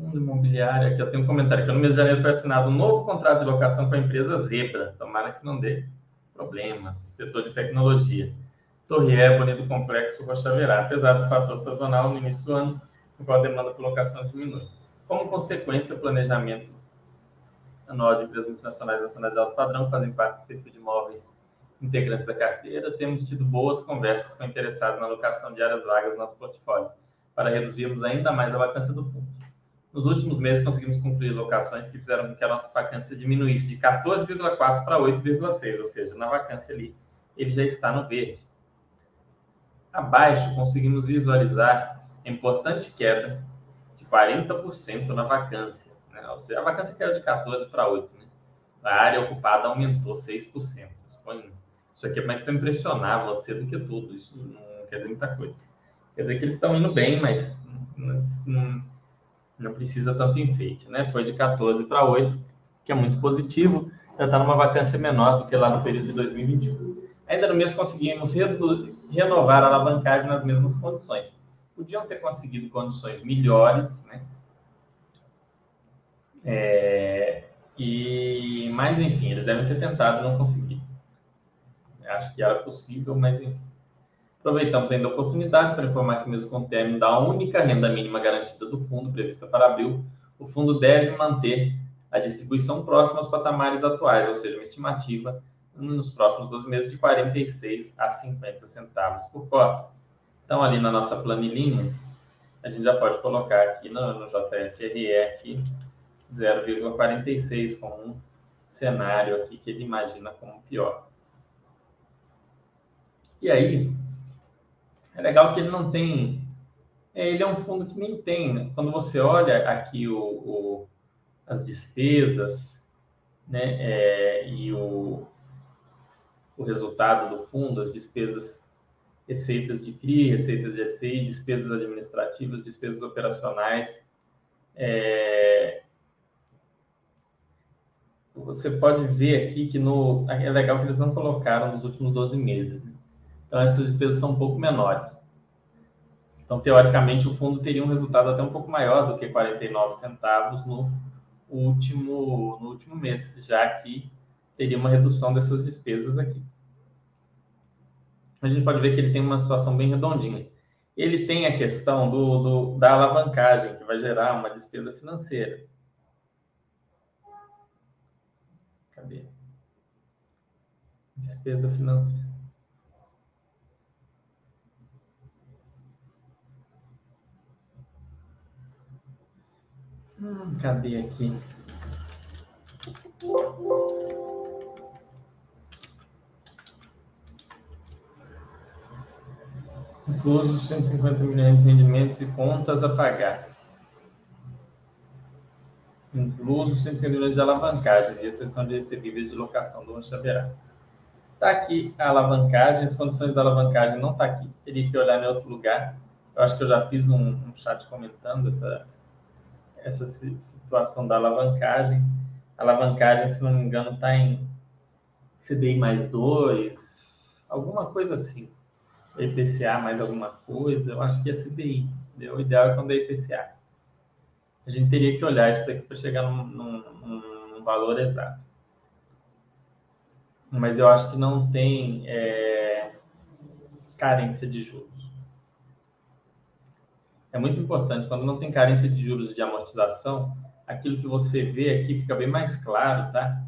Fundo imobiliário, aqui eu tenho um comentário que no mês de janeiro foi assinado um novo contrato de locação com a empresa Zebra. Tomara que não dê problemas. Setor de tecnologia. Torre Ébone do Complexo Rocha Verá. Apesar do fator sazonal no início do ano, com qual a demanda por locação diminui. Como consequência, o planejamento anual de empresas multinacionais nacionais de alto padrão fazem parte do perfil de imóveis integrantes da carteira. Temos tido boas conversas com interessados na locação de áreas vagas no nosso portfólio, para reduzirmos ainda mais a vacância do fundo. Nos últimos meses, conseguimos concluir locações que fizeram com que a nossa vacância diminuísse de 14,4 para 8,6, ou seja, na vacância ali, ele já está no verde. Abaixo, conseguimos visualizar a importante queda de 40% na vacância. Né? Ou seja, a vacância caiu de 14 para 8. Né? A área ocupada aumentou 6%. Isso aqui é mais para impressionar você do que tudo. Isso não quer dizer muita coisa. Quer dizer que eles estão indo bem, mas não, precisa tanto enfeite, né? Foi de 14 para 8, que é muito positivo, já está numa vacância menor do que lá no período de 2021. Ainda no mês conseguimos renovar a alavancagem nas mesmas condições. Podiam ter conseguido condições melhores, né? É, e, mas enfim, eles devem ter tentado não conseguiram. Acho que era possível, mas enfim. Aproveitamos ainda a oportunidade para informar que, mesmo com o término da única renda mínima garantida do fundo, prevista para abril, o fundo deve manter a distribuição próxima aos patamares atuais, ou seja, uma estimativa nos próximos 12 meses de 46 a 50 centavos por cota. Então, ali na nossa planilhinha, a gente já pode colocar aqui no, no JSRE aqui 0,46 como um cenário aqui que ele imagina como pior. E aí, é legal que ele não tem. É, ele é um fundo que nem tem. Né? Quando você olha aqui o, o as despesas né, é, e o, o resultado do fundo, as despesas, receitas de CRI, receitas de SI, despesas administrativas, despesas operacionais. É, você pode ver aqui que no, é legal que eles não colocaram nos últimos 12 meses. Né? Então, essas despesas são um pouco menores. Então, teoricamente, o fundo teria um resultado até um pouco maior do que 49 centavos no último, no último mês, já que teria uma redução dessas despesas aqui. A gente pode ver que ele tem uma situação bem redondinha. Ele tem a questão do, do da alavancagem, que vai gerar uma despesa financeira. Cadê? Despesa financeira. Hum, cadê aqui? Inclusos 150 milhões de rendimentos e contas a pagar. Inclusos 150 milhões de alavancagem e exceção de recebíveis de locação do Xaverá. Está aqui a alavancagem, as condições da alavancagem não está aqui. Teria que olhar em outro lugar. Eu acho que eu já fiz um, um chat comentando essa, essa situação da alavancagem. A alavancagem, se não me engano, está em CDI mais 2, alguma coisa assim. IPCA mais alguma coisa, eu acho que é CDI. O ideal é quando é IPCA. A gente teria que olhar isso daqui para chegar num, num, num valor exato mas eu acho que não tem é, carência de juros. É muito importante, quando não tem carência de juros de amortização, aquilo que você vê aqui fica bem mais claro, tá?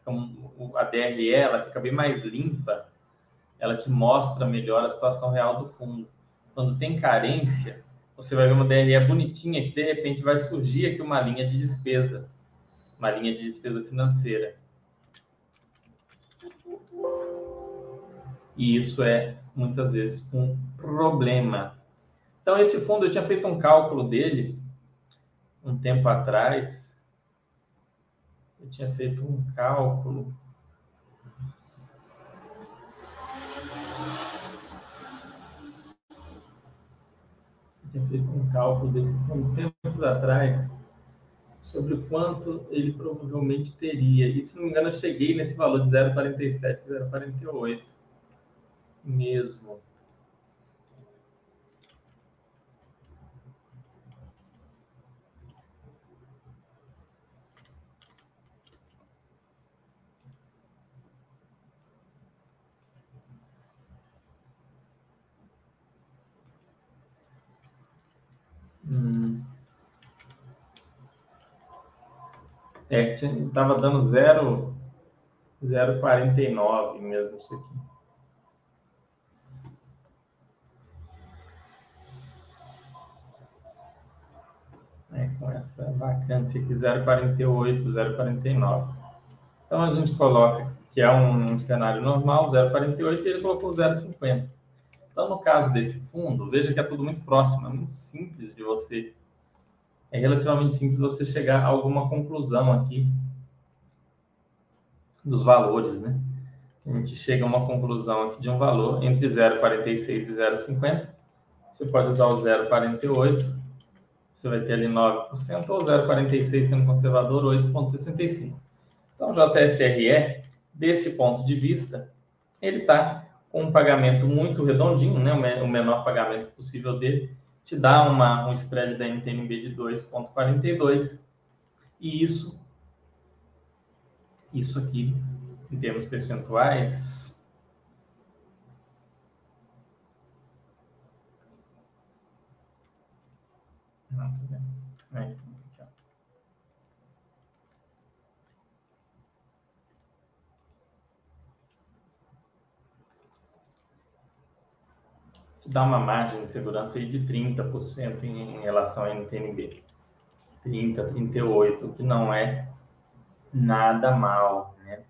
Então, a DRE ela fica bem mais limpa, ela te mostra melhor a situação real do fundo. Quando tem carência, você vai ver uma DRE bonitinha que de repente vai surgir aqui uma linha de despesa, uma linha de despesa financeira. E isso é, muitas vezes, um problema. Então, esse fundo, eu tinha feito um cálculo dele um tempo atrás. Eu tinha feito um cálculo. Eu tinha feito um cálculo desse fundo tempos atrás sobre quanto ele provavelmente teria. E se não me engano, eu cheguei nesse valor de 0,47, 0,48 mesmo. Hum. É, estava dando zero, 0,49 mesmo isso aqui. com essa vacância aqui 0,48, 0,49. Então a gente coloca que é um cenário normal, 0,48, e ele colocou 0,50. Então, no caso desse fundo, veja que é tudo muito próximo, é muito simples de você. É relativamente simples você chegar a alguma conclusão aqui dos valores, né? A gente chega a uma conclusão aqui de um valor entre 0,46 e 0,50. Você pode usar o 0,48 você vai ter ali 9%, ou 0,46 sendo conservador, 8,65. Então, o JSRE, desse ponto de vista, ele está com um pagamento muito redondinho, né? o menor pagamento possível dele, te dá uma, um spread da NTNB de 2,42, e isso, isso aqui, em termos percentuais, Não, tá? Aí sim, aqui, ó. Te dá uma margem de segurança aí de 30% em, em relação à NTNB. 30, 38, que não é nada mal, né?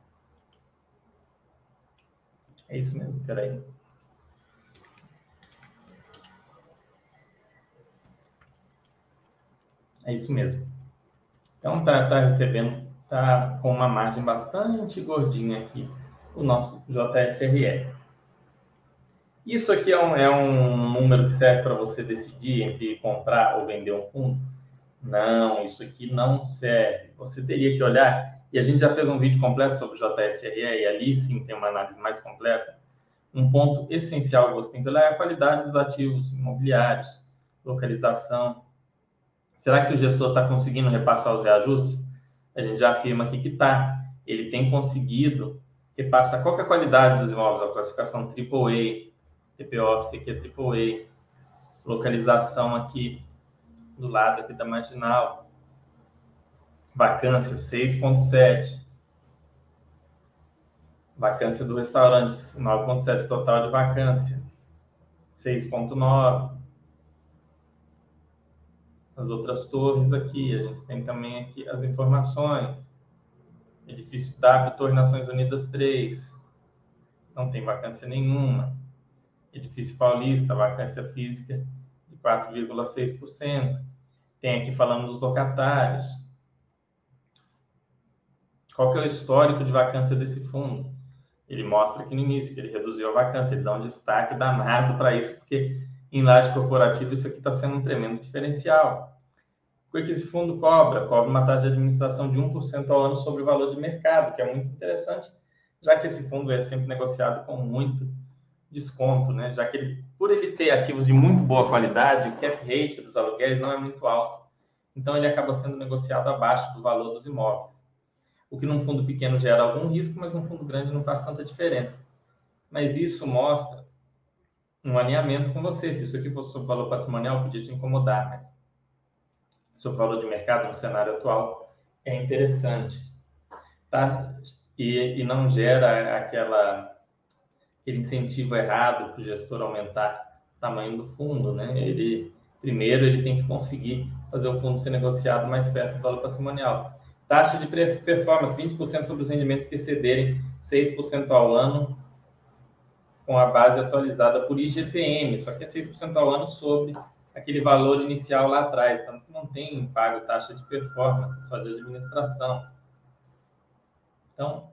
É isso mesmo, peraí. É isso mesmo. Então tá, tá recebendo, tá com uma margem bastante gordinha aqui o nosso JSRE. Isso aqui é um, é um número que serve para você decidir entre comprar ou vender um fundo? Não, isso aqui não serve. Você teria que olhar, e a gente já fez um vídeo completo sobre o JSRE, e ali sim tem uma análise mais completa. Um ponto essencial que você tem que olhar é a qualidade dos ativos imobiliários, localização, Será que o gestor está conseguindo repassar os reajustes? A gente já afirma aqui que está. Ele tem conseguido repassar qual é a qualidade dos imóveis, a classificação AAA, TP Office aqui é AAA, localização aqui do lado aqui da marginal, vacância 6.7, vacância do restaurante 9.7, total de vacância 6.9, as outras torres aqui. A gente tem também aqui as informações. Edifício W, Torre Nações Unidas 3. Não tem vacância nenhuma. Edifício Paulista, vacância física de 4,6%. Tem aqui falando dos locatários. Qual que é o histórico de vacância desse fundo? Ele mostra aqui no início que ele reduziu a vacância, ele dá um destaque danado para isso, porque em laje corporativa isso aqui está sendo um tremendo diferencial. O que esse fundo cobra? Cobra uma taxa de administração de 1% ao ano sobre o valor de mercado, que é muito interessante, já que esse fundo é sempre negociado com muito desconto, né? Já que ele, por ele ter ativos de muito boa qualidade, o cap rate dos aluguéis não é muito alto. Então ele acaba sendo negociado abaixo do valor dos imóveis. O que num fundo pequeno gera algum risco, mas num fundo grande não faz tanta diferença. Mas isso mostra um alinhamento com você. Se isso aqui fosse sobre valor patrimonial, podia te incomodar, mas sobre valor de mercado no cenário atual é interessante. Tá? E, e não gera aquela aquele incentivo errado para o gestor aumentar o tamanho do fundo, né? Ele primeiro ele tem que conseguir fazer o fundo ser negociado mais perto do valor patrimonial. Taxa de performance 20% sobre os rendimentos que excederem 6% ao ano com a base atualizada por IGPM, só que é 6% ao ano sobre aquele valor inicial lá atrás, então não tem pago taxa de performance, só de administração. Então,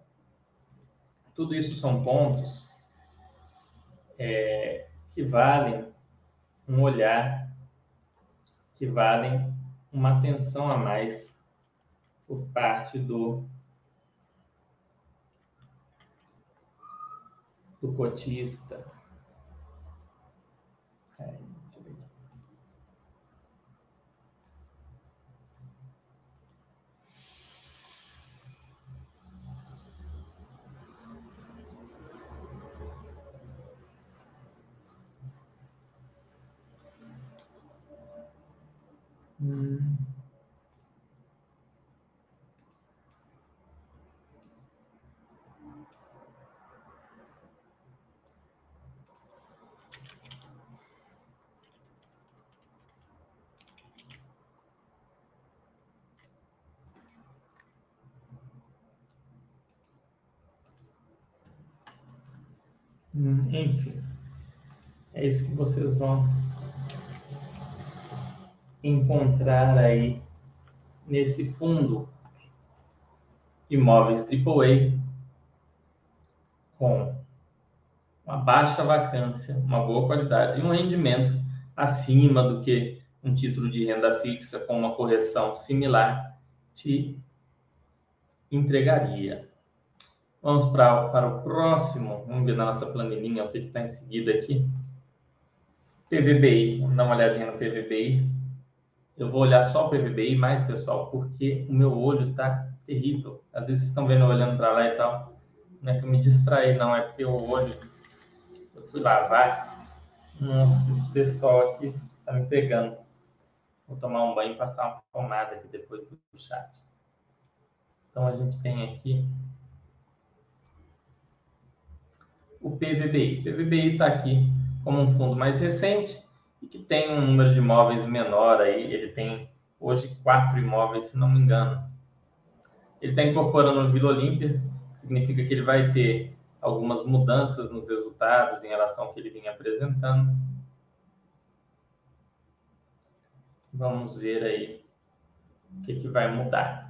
tudo isso são pontos é, que valem um olhar, que valem uma atenção a mais por parte do, do cotista. É. Hum. Enfim, é isso que vocês vão encontrar aí nesse fundo imóveis AAA com uma baixa vacância, uma boa qualidade e um rendimento acima do que um título de renda fixa com uma correção similar te entregaria. Vamos para, para o próximo, vamos ver na nossa planilhinha o que está em seguida aqui. PVBI, vamos dar uma olhadinha no PVBI. Eu vou olhar só o PVBI mais, pessoal, porque o meu olho tá terrível. Às vezes vocês estão vendo eu olhando para lá e tal. Não é que eu me distraí, não. É porque o olho... Eu fui lavar. Nossa, esse pessoal aqui tá me pegando. Vou tomar um banho e passar uma pomada aqui depois do chat. Então, a gente tem aqui o PVBI. O PVBI está aqui como um fundo mais recente e que tem um número de imóveis menor aí. Ele tem hoje quatro imóveis, se não me engano. Ele está incorporando o Vila Olímpia, que significa que ele vai ter algumas mudanças nos resultados em relação ao que ele vinha apresentando. Vamos ver aí o que, que vai mudar.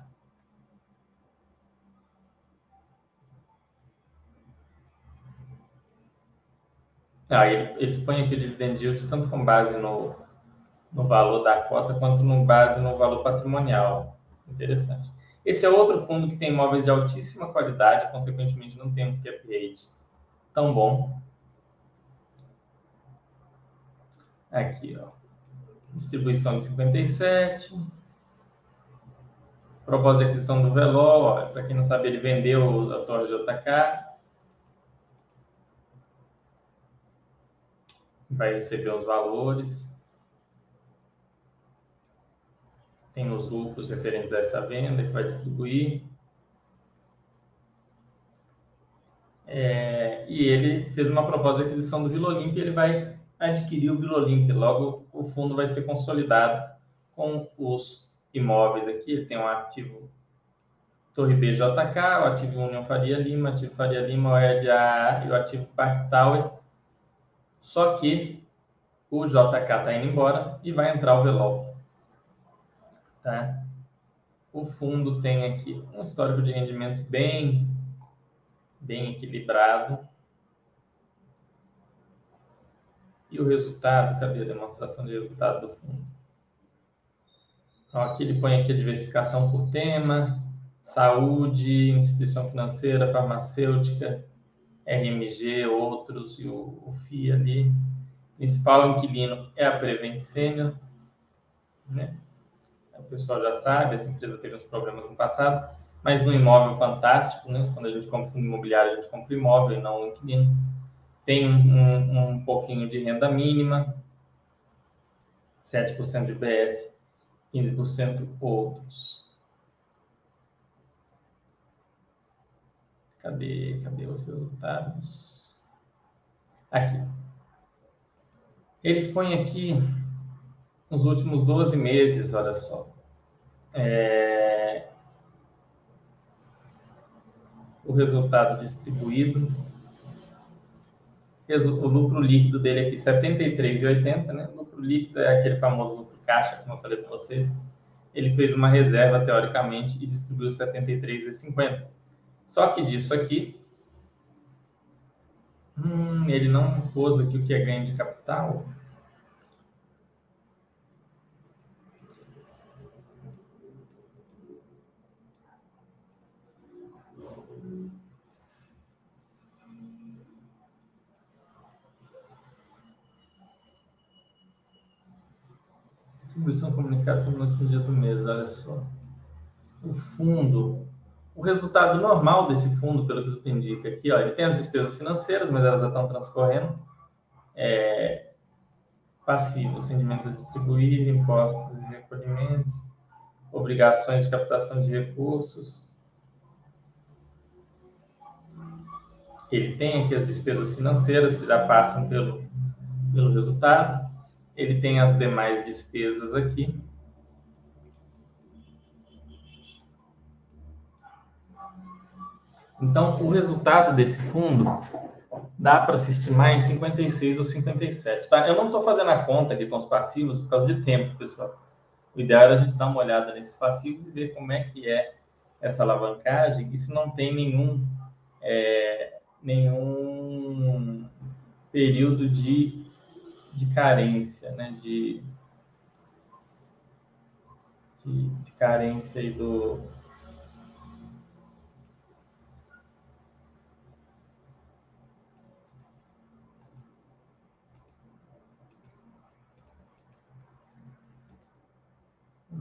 Ah, eles põem aqui o dividend yield tanto com base no, no valor da cota quanto no base no valor patrimonial. Interessante. Esse é outro fundo que tem imóveis de altíssima qualidade, consequentemente não tem um cap rate tão bom. Aqui, ó. Distribuição de 57. Propósito de aquisição do Veló, para quem não sabe, ele vendeu a Torre JK. Vai receber os valores. Tem os lucros referentes a essa venda que vai distribuir. É, e ele fez uma proposta de aquisição do Vila Olímpia, ele vai adquirir o Vila Olímpia. Logo, o fundo vai ser consolidado com os imóveis aqui. Ele tem um ativo Torre BJK, o ativo União Faria Lima, o ativo Faria Lima, o EDA e o ativo Park Tower. Só que o JK está indo embora e vai entrar o Velol. Tá? O fundo tem aqui um histórico de rendimentos bem, bem equilibrado. E o resultado, cadê a demonstração de resultado do fundo? Então, aqui ele põe aqui a diversificação por tema, saúde, instituição financeira, farmacêutica, RMG, outros e o, o FI ali. O principal inquilino é a Prevent Senior, né? O pessoal já sabe, essa empresa teve uns problemas no passado, mas no imóvel fantástico, né? Quando a gente compra fundo imobiliário, a gente compra imóvel e não o inquilino. Tem um, um pouquinho de renda mínima, 7% de BS, 15% outros. Cadê, cadê os resultados? Aqui. Eles põem aqui os últimos 12 meses, olha só. É... O resultado distribuído. O lucro líquido dele aqui, 73,80, né? O lucro líquido é aquele famoso lucro caixa, como eu falei para vocês. Ele fez uma reserva, teoricamente, e distribuiu 73,50. Só que disso aqui, hum, ele não pôs aqui o que é ganho de capital. Distribuição comunicada no último dia do mês, olha só. O fundo o resultado normal desse fundo, pelo que tu indica aqui, ó, ele tem as despesas financeiras, mas elas já estão transcorrendo. É, passivos, rendimentos a distribuir, impostos e recolhimentos, obrigações de captação de recursos. Ele tem aqui as despesas financeiras que já passam pelo, pelo resultado. Ele tem as demais despesas aqui. Então, o resultado desse fundo dá para se estimar em 56 ou 57. Tá? Eu não estou fazendo a conta aqui com os passivos por causa de tempo, pessoal. O ideal é a gente dar uma olhada nesses passivos e ver como é que é essa alavancagem e se não tem nenhum, é, nenhum período de, de carência, né? de, de, de carência aí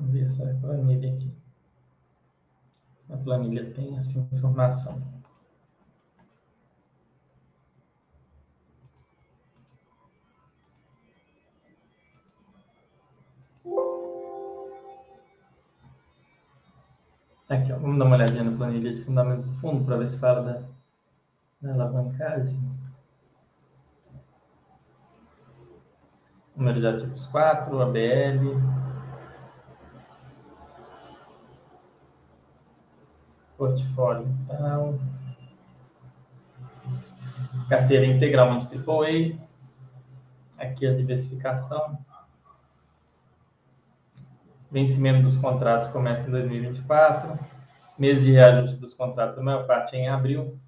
do, ver essa planilha aqui. A planilha tem essa informação. Aqui, ó, vamos dar uma olhadinha na planilha de fundamentos do fundo para ver se fala da, da alavancagem. Número de ativos 4, ABL, portfólio. Então, carteira integralmente AAA. Aqui a diversificação. Vencimento dos contratos começa em 2024. Mês de reajuste dos contratos, a maior parte é em abril.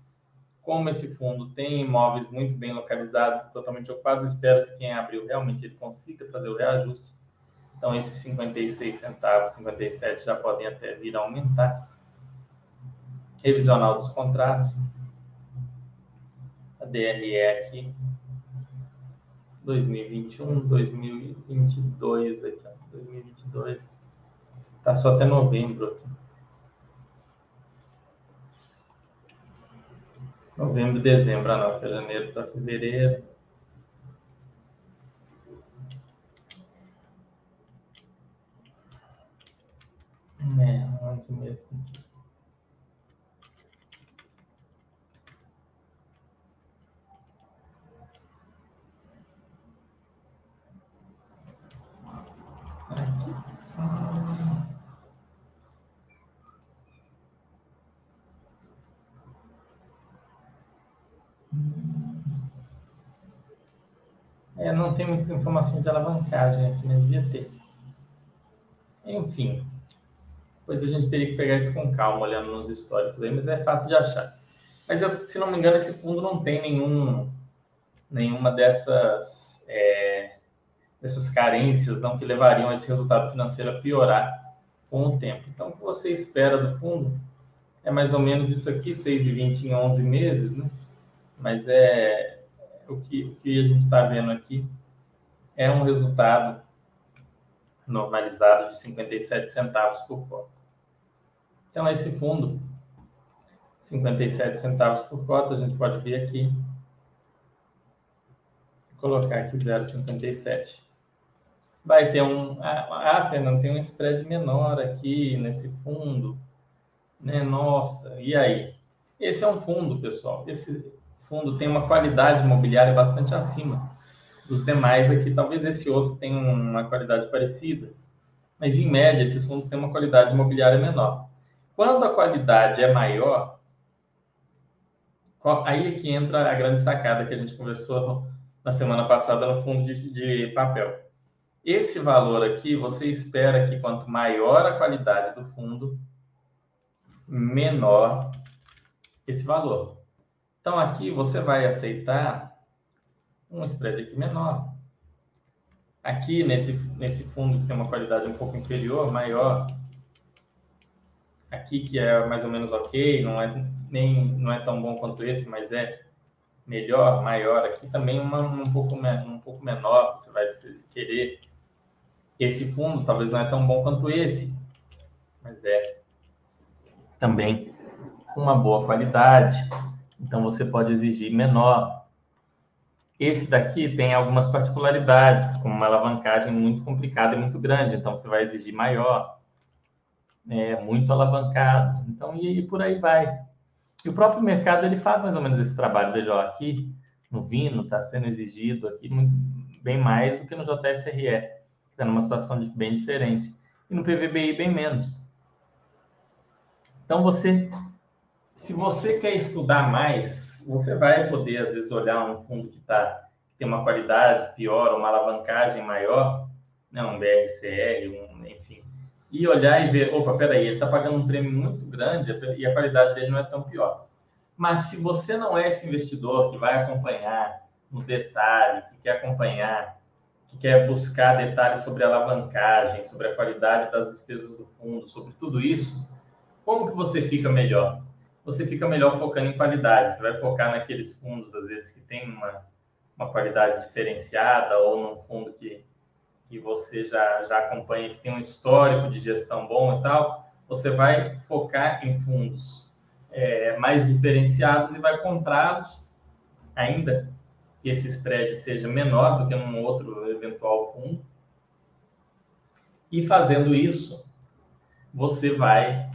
Como esse fundo tem imóveis muito bem localizados, totalmente ocupados, espera-se que em abril realmente ele consiga fazer o reajuste. Então, esses 56 centavos, 57 já podem até vir a aumentar revisional dos contratos, a DRE aqui, 2021, 2022 aqui, 2022, tá só até novembro aqui. Novembro, dezembro, ah não, janeiro para fevereiro. É, 11 meses aqui. É, não tem muitas informações de alavancagem aqui, né? Devia ter. Enfim, depois a gente teria que pegar isso com calma, olhando nos históricos aí, mas é fácil de achar. Mas, eu, se não me engano, esse fundo não tem nenhum, nenhuma dessas é, dessas carências não, que levariam esse resultado financeiro a piorar com o tempo. Então, o que você espera do fundo é mais ou menos isso aqui, 6,20 em 11 meses, né? Mas é o que, o que a gente está vendo aqui é um resultado normalizado de 57 centavos por cota. Então, esse fundo, 57 centavos por cota, a gente pode ver aqui. Colocar aqui 0,57. Vai ter um... Ah, Fernando, tem um spread menor aqui nesse fundo. Né? Nossa, e aí? Esse é um fundo, pessoal. Esse fundo tem uma qualidade imobiliária bastante acima dos demais aqui. Talvez esse outro tenha uma qualidade parecida, mas em média esses fundos têm uma qualidade imobiliária menor. Quando a qualidade é maior, aí é que entra a grande sacada que a gente conversou na semana passada no fundo de, de papel. Esse valor aqui, você espera que quanto maior a qualidade do fundo, menor esse valor. Então aqui você vai aceitar um spread aqui menor. Aqui nesse, nesse fundo que tem uma qualidade um pouco inferior, maior, aqui que é mais ou menos ok, não é nem não é tão bom quanto esse, mas é melhor, maior. Aqui também uma, um pouco um pouco menor, você vai querer esse fundo talvez não é tão bom quanto esse, mas é também uma boa qualidade. Então você pode exigir menor. Esse daqui tem algumas particularidades, como uma alavancagem muito complicada e muito grande, então você vai exigir maior, é, muito alavancado. Então, e, e por aí vai. E o próprio mercado ele faz mais ou menos esse trabalho. Veja, aqui no Vino está sendo exigido aqui muito bem mais do que no JSRE, que está numa situação de, bem diferente. E no PVBI bem menos. Então você se você quer estudar mais, você vai poder, às vezes, olhar um fundo que, tá, tem uma qualidade pior, uma alavancagem maior, né, um BRCR, um, enfim, e olhar e ver, opa, peraí, ele está pagando um prêmio muito grande e a qualidade dele não é tão pior. Mas se você não é esse investidor que vai acompanhar no detalhe, que quer acompanhar, que quer buscar detalhes sobre alavancagem, sobre a qualidade das despesas do fundo, sobre tudo isso, como que você fica melhor? você fica melhor focando em qualidade. Você vai focar naqueles fundos, às vezes, que tem uma, uma qualidade diferenciada ou num fundo que, que você já, já acompanha, que tem um histórico de gestão bom e tal. Você vai focar em fundos é, mais diferenciados e vai comprá-los, ainda que esse spread seja menor do que num outro eventual fundo. E fazendo isso, você vai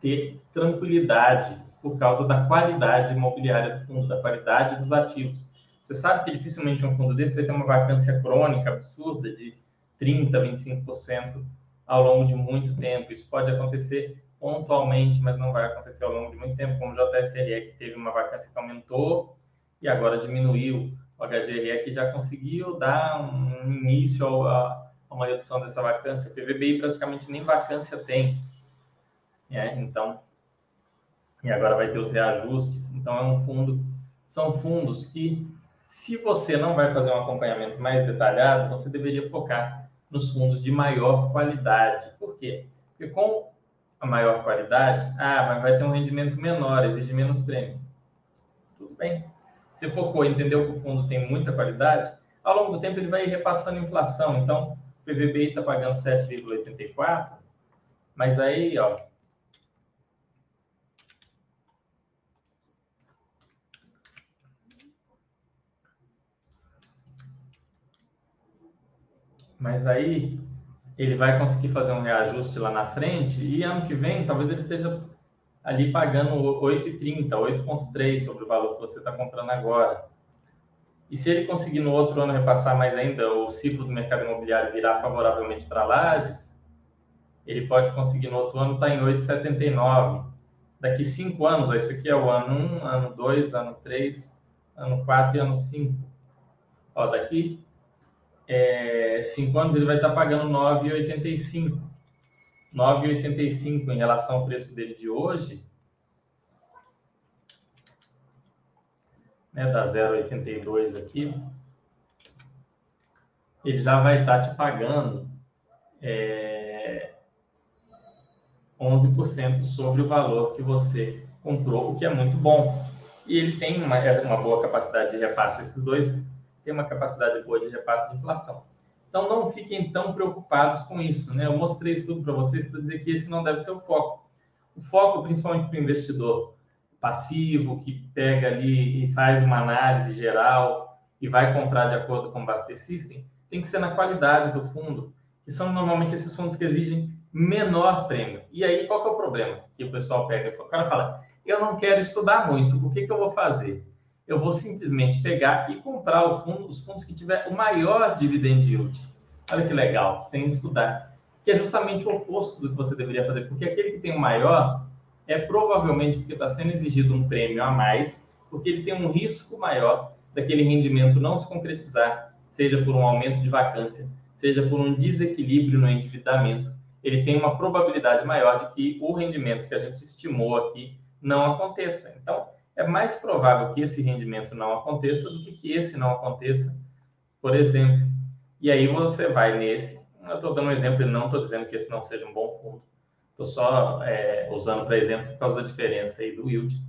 ter tranquilidade por causa da qualidade imobiliária do fundo, da qualidade dos ativos. Você sabe que dificilmente um fundo desse vai ter uma vacância crônica absurda de 30%, 25% ao longo de muito tempo. Isso pode acontecer pontualmente, mas não vai acontecer ao longo de muito tempo, como o JSRE, que teve uma vacância que aumentou e agora diminuiu. O HGRE que já conseguiu dar um início a, uma redução dessa vacância. O PVBI praticamente nem vacância tem. É, então, e agora vai ter os reajustes. Então, é um fundo, são fundos que, se você não vai fazer um acompanhamento mais detalhado, você deveria focar nos fundos de maior qualidade. Por quê? Porque com a maior qualidade, ah, mas vai ter um rendimento menor, exige menos prêmio. Tudo bem. Você focou, entendeu que o fundo tem muita qualidade, ao longo do tempo ele vai repassando inflação. Então, o PVBI está pagando 7,84, mas aí, ó, Mas aí ele vai conseguir fazer um reajuste lá na frente e ano que vem talvez ele esteja ali pagando 8,30, 8,3 sobre o valor que você está comprando agora. E se ele conseguir no outro ano repassar mais ainda, o ciclo do mercado imobiliário virar favoravelmente para lajes, ele pode conseguir no outro ano estar tá em 8,79. Daqui cinco anos, ó, isso aqui é o ano 1, ano 2, ano 3, ano 4 e ano 5. Ó, daqui é, 5 anos, ele vai estar pagando 9,85. 9,85 em relação ao preço dele de hoje, né, da 0,82 aqui, ele já vai estar te pagando é, 11% sobre o valor que você comprou, o que é muito bom. E ele tem uma, é uma boa capacidade de repasse. Esses dois têm uma capacidade boa de repasse de inflação. Então, não fiquem tão preocupados com isso. Né? Eu mostrei isso tudo para vocês para dizer que esse não deve ser o foco. O foco, principalmente para o investidor passivo, que pega ali e faz uma análise geral e vai comprar de acordo com o Baster System, tem que ser na qualidade do fundo, que são normalmente esses fundos que exigem menor prêmio. E aí, qual que é o problema que o pessoal pega? O cara fala, eu não quero estudar muito, o que, que eu vou fazer? Eu vou simplesmente pegar e comprar o fundo, os fundos que tiver o maior dividend yield. Olha que legal, sem estudar. Que é justamente o oposto do que você deveria fazer, porque aquele que tem o maior é provavelmente porque está sendo exigido um prêmio a mais, porque ele tem um risco maior daquele rendimento não se concretizar seja por um aumento de vacância, seja por um desequilíbrio no endividamento, ele tem uma probabilidade maior de que o rendimento que a gente estimou aqui não aconteça. Então, é mais provável que esse rendimento não aconteça do que que esse não aconteça, por exemplo. E aí você vai nesse. Eu estou dando um exemplo e não estou dizendo que esse não seja um bom fundo. Estou só é, usando para exemplo por causa da diferença aí do yield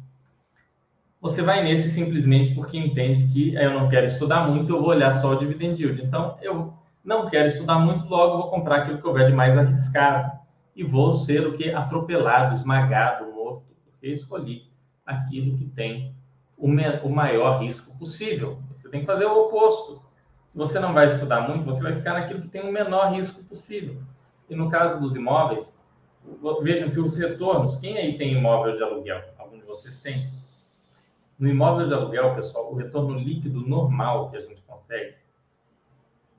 você vai nesse simplesmente porque entende que eu não quero estudar muito, eu vou olhar só o dividend yield. Então, eu não quero estudar muito, logo vou comprar aquilo que houver de mais arriscado e vou ser o que atropelado, esmagado, morto, porque escolhi aquilo que tem o, o maior risco possível. Você tem que fazer o oposto. Se você não vai estudar muito, você vai ficar naquilo que tem o menor risco possível. E no caso dos imóveis, vejam que os retornos, quem aí tem imóvel de aluguel? Algum de vocês tem? No imóvel de aluguel, pessoal, o retorno líquido normal que a gente consegue,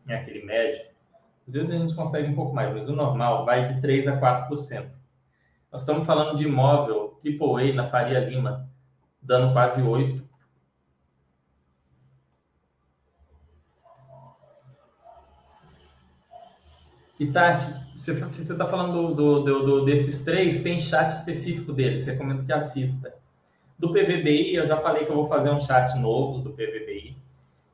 é aquele médio, às vezes a gente consegue um pouco mais, mas o normal vai de 3% a 4%. Nós estamos falando de imóvel AAA na Faria Lima, dando quase 8%. E Tati, se você está falando do, do, do, desses três, tem chat específico deles, recomendo que assista. Do PVBI, eu já falei que eu vou fazer um chat novo do PVBI.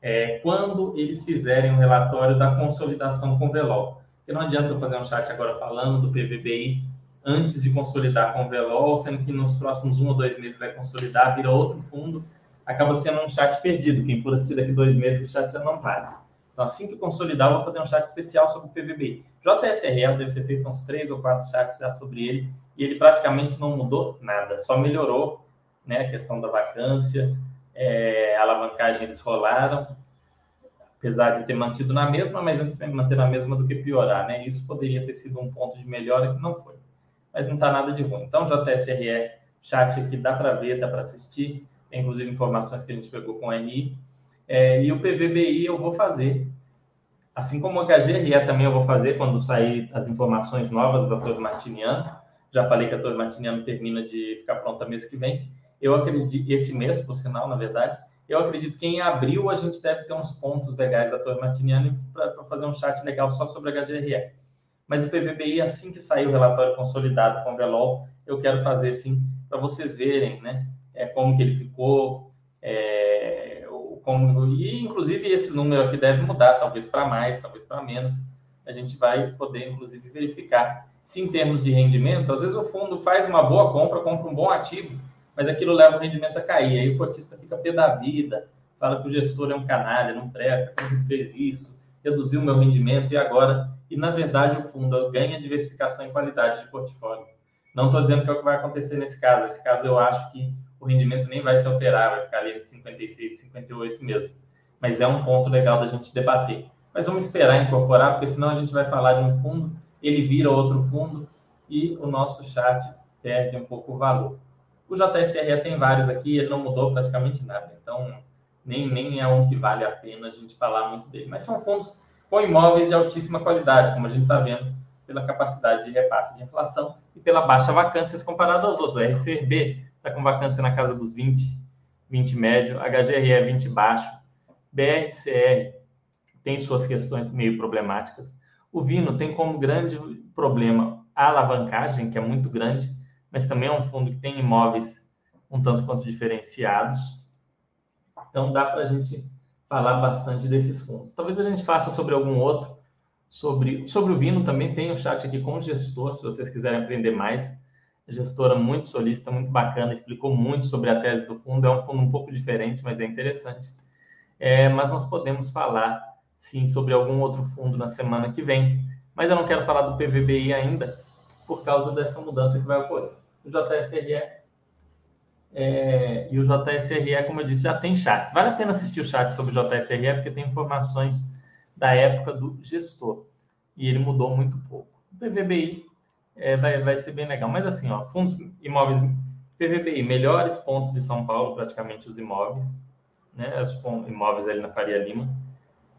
É, quando eles fizerem o um relatório da consolidação com o Velol. Porque não adianta eu fazer um chat agora falando do PVBI antes de consolidar com o Velol, sendo que nos próximos um ou dois meses vai consolidar, vira outro fundo, acaba sendo um chat perdido. Quem for assistir daqui dois meses, o chat já não vale. Então, assim que consolidar, eu vou fazer um chat especial sobre o PVBI. JSRL deve ter feito uns três ou quatro chats já sobre ele, e ele praticamente não mudou nada, só melhorou né, a questão da vacância, é, a alavancagem eles rolaram, apesar de ter mantido na mesma, mas antes de manter na mesma do que piorar, né? Isso poderia ter sido um ponto de melhora que não foi. Mas não está nada de ruim. Então, JSRE, chat aqui dá para ver, dá para assistir, inclusive informações que a gente pegou com o RI. É, e o PVBI eu vou fazer. Assim como o HGRE também eu vou fazer quando sair as informações novas da Torre Martiniano. Já falei que a Torre Martiniano termina de ficar pronta mês que vem. Eu acredito, esse mês, por sinal, na verdade, eu acredito que em abril a gente deve ter uns pontos legais da Torre Martiniani para fazer um chat legal só sobre HGRE. Mas o PVBI, assim que sair o relatório consolidado com o Velol, eu quero fazer sim, para vocês verem, né? É, como que ele ficou, é, como, e inclusive esse número aqui deve mudar, talvez para mais, talvez para menos. A gente vai poder, inclusive, verificar se em termos de rendimento, às vezes o fundo faz uma boa compra, compra um bom ativo, mas aquilo leva o rendimento a cair. Aí o cotista fica pé da vida, fala que o gestor é um canalha, não presta, como fez isso, reduziu o meu rendimento e agora. E na verdade o fundo ganha diversificação e qualidade de portfólio. Não estou dizendo que é o que vai acontecer nesse caso. Nesse caso eu acho que o rendimento nem vai se alterar, vai ficar ali entre 56 e 58 mesmo. Mas é um ponto legal da gente debater. Mas vamos esperar incorporar, porque senão a gente vai falar de um fundo, ele vira outro fundo e o nosso chat perde um pouco o valor. O JSRE tem vários aqui, ele não mudou praticamente nada, então nem, nem é um que vale a pena a gente falar muito dele. Mas são fundos com imóveis de altíssima qualidade, como a gente está vendo pela capacidade de repasse de inflação e pela baixa vacância comparado aos outros. O RCB está com vacância na casa dos 20, 20 médio, HGRE 20 baixo, BRCR tem suas questões meio problemáticas. O Vino tem como grande problema a alavancagem, que é muito grande, mas também é um fundo que tem imóveis um tanto quanto diferenciados. Então dá para a gente falar bastante desses fundos. Talvez a gente faça sobre algum outro, sobre, sobre o Vino também tem um chat aqui com o gestor, se vocês quiserem aprender mais. gestora muito solista, muito bacana, explicou muito sobre a tese do fundo. É um fundo um pouco diferente, mas é interessante. É, mas nós podemos falar, sim, sobre algum outro fundo na semana que vem. Mas eu não quero falar do PVBI ainda, por causa dessa mudança que vai ocorrer. O JSRE é, e o JSRE, como eu disse, já tem chats. Vale a pena assistir o chat sobre o JSRE, porque tem informações da época do gestor. E ele mudou muito pouco. O PVBI é, vai, vai ser bem legal. Mas assim, ó, fundos imóveis PVBI, melhores pontos de São Paulo, praticamente os imóveis, né? Os imóveis ali na Faria Lima.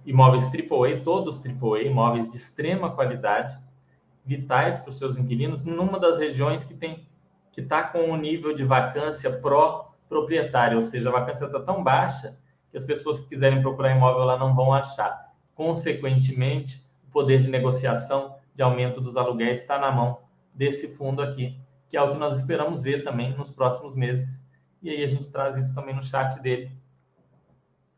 Imóveis AAA, todos AAA, imóveis de extrema qualidade, vitais para os seus inquilinos, numa das regiões que tem que está com um nível de vacância pró-proprietário, ou seja, a vacância está tão baixa que as pessoas que quiserem procurar imóvel lá não vão achar. Consequentemente, o poder de negociação de aumento dos aluguéis está na mão desse fundo aqui, que é o que nós esperamos ver também nos próximos meses. E aí a gente traz isso também no chat dele,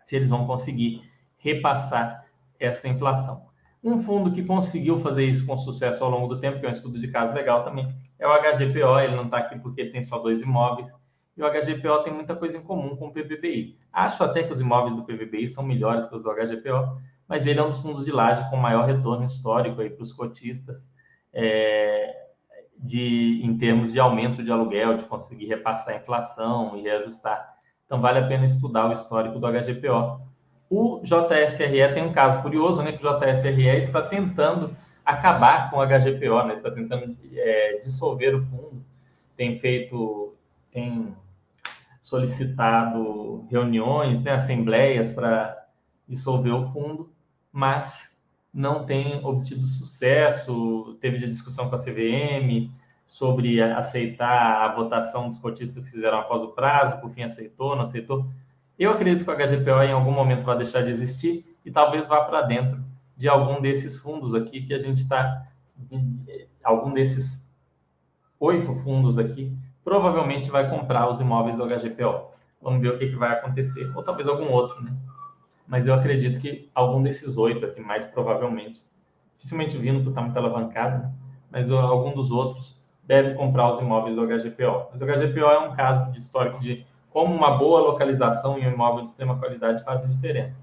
se eles vão conseguir repassar essa inflação. Um fundo que conseguiu fazer isso com sucesso ao longo do tempo, que é um estudo de caso legal também, é o HGPO. Ele não está aqui porque tem só dois imóveis. E o HGPO tem muita coisa em comum com o PVBI. Acho até que os imóveis do PVBI são melhores que os do HGPO, mas ele é um dos fundos de laje com maior retorno histórico para os cotistas, é, de, em termos de aumento de aluguel, de conseguir repassar a inflação e reajustar. Então, vale a pena estudar o histórico do HGPO. O JSRE tem um caso curioso, né? Que o JSRE está tentando acabar com o HGPO, né? Está tentando é, dissolver o fundo, tem feito, tem solicitado reuniões, né, assembleias para dissolver o fundo, mas não tem obtido sucesso. Teve discussão com a CVM sobre aceitar a votação dos cotistas que fizeram após o prazo, por fim aceitou, não aceitou. Eu acredito que o HGPO em algum momento vai deixar de existir e talvez vá para dentro de algum desses fundos aqui que a gente está, algum desses oito fundos aqui, provavelmente vai comprar os imóveis do HGPO. Vamos ver o que, que vai acontecer, ou talvez algum outro, né? Mas eu acredito que algum desses oito aqui, mais provavelmente, dificilmente vindo porque está muito alavancado, né? mas algum dos outros deve comprar os imóveis do HGPO. Mas o HGPO é um caso de histórico de como uma boa localização em um imóvel de extrema qualidade faz a diferença.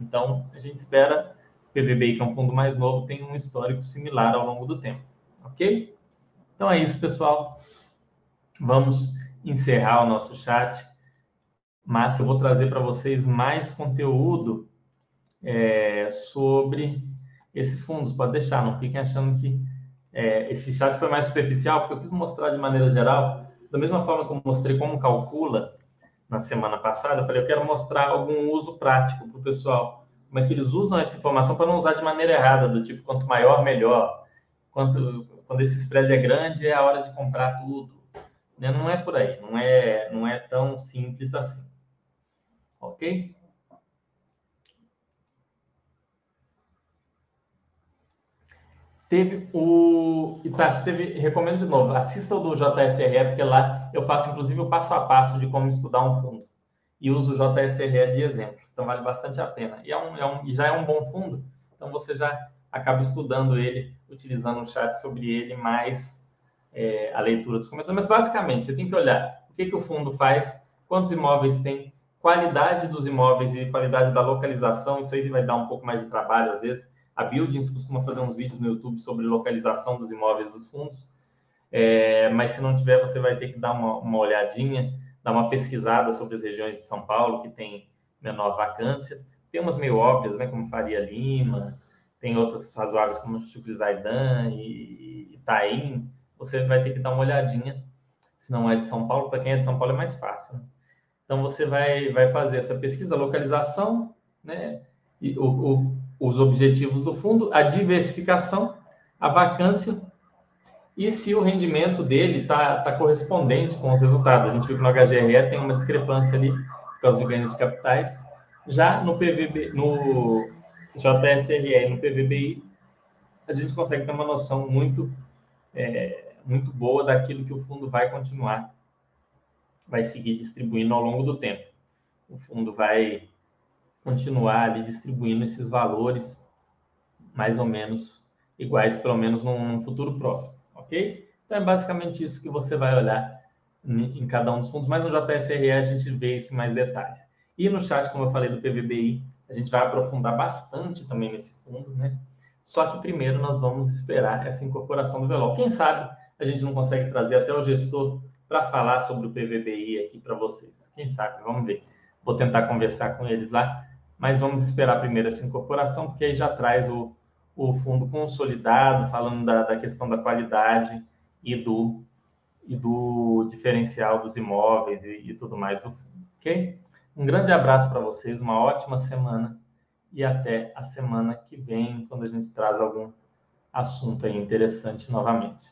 Então, a gente espera PVBI, que é um fundo mais novo, tem um histórico similar ao longo do tempo. Ok? Então é isso, pessoal. Vamos encerrar o nosso chat. Mas eu vou trazer para vocês mais conteúdo é, sobre esses fundos. Pode deixar, não fiquem achando que é, esse chat foi mais superficial, porque eu quis mostrar de maneira geral, da mesma forma que eu mostrei como calcula na semana passada, eu falei, eu quero mostrar algum uso prático para o pessoal como é que eles usam essa informação para não usar de maneira errada, do tipo, quanto maior, melhor. Quanto, quando esse spread é grande, é a hora de comprar tudo. Né? Não é por aí, não é, não é tão simples assim. Ok? Teve o Itachi, teve, recomendo de novo, assista o do JSRE, porque lá eu faço inclusive o passo a passo de como estudar um fundo. E uso o JSRE de exemplo. Então vale bastante a pena. E, é um, é um, já é um bom fundo, então você já acaba estudando ele, utilizando o chat sobre ele, mais é, a leitura dos comentários. Mas basicamente, você tem que olhar o que, que o fundo faz, quantos imóveis tem, qualidade dos imóveis e qualidade da localização. Isso aí vai dar um pouco mais de trabalho às vezes. A Buildings costuma fazer uns vídeos no YouTube sobre localização dos imóveis dos fundos. É, mas se não tiver, você vai ter que dar uma, uma olhadinha, dar uma pesquisada sobre as regiões de São Paulo que tem menor vacância. Tem umas meio óbvias, né, como Faria Lima, tem outras razoáveis como Chucrizaidan e Itaim. Você vai ter que dar uma olhadinha, se não é de São Paulo, para quem é de São Paulo é mais fácil. Né? Então você vai, vai fazer essa pesquisa, localização, né, e o, o, os objetivos do fundo, a diversificação, a vacância e se o rendimento dele está tá correspondente com os resultados. A gente viu que no HGRE tem uma discrepância ali causa de ganhos de capitais. Já no PVB, no JSRE no PVBI, a gente consegue ter uma noção muito, é, muito boa daquilo que o fundo vai continuar, vai seguir distribuindo ao longo do tempo. O fundo vai continuar ali distribuindo esses valores mais ou menos iguais, pelo menos num futuro próximo, Então é basicamente isso que você vai olhar em cada um dos fundos, mas no JSRE a gente vê isso em mais detalhes. E no chat, como eu falei do PVBI, a gente vai aprofundar bastante também nesse fundo, né? Só que primeiro nós vamos esperar essa incorporação do Velol. Quem sabe a gente não consegue trazer até o gestor para falar sobre o PVBI aqui para vocês. Quem sabe? Vamos ver. Vou tentar conversar com eles lá, mas vamos esperar primeiro essa incorporação, porque aí já traz o, o fundo consolidado, falando da, da questão da qualidade e do, e do diferencial dos imóveis e, e tudo mais fundo, ok? Um grande abraço para vocês, uma ótima semana e até a semana que vem, quando a gente traz algum assunto interessante novamente.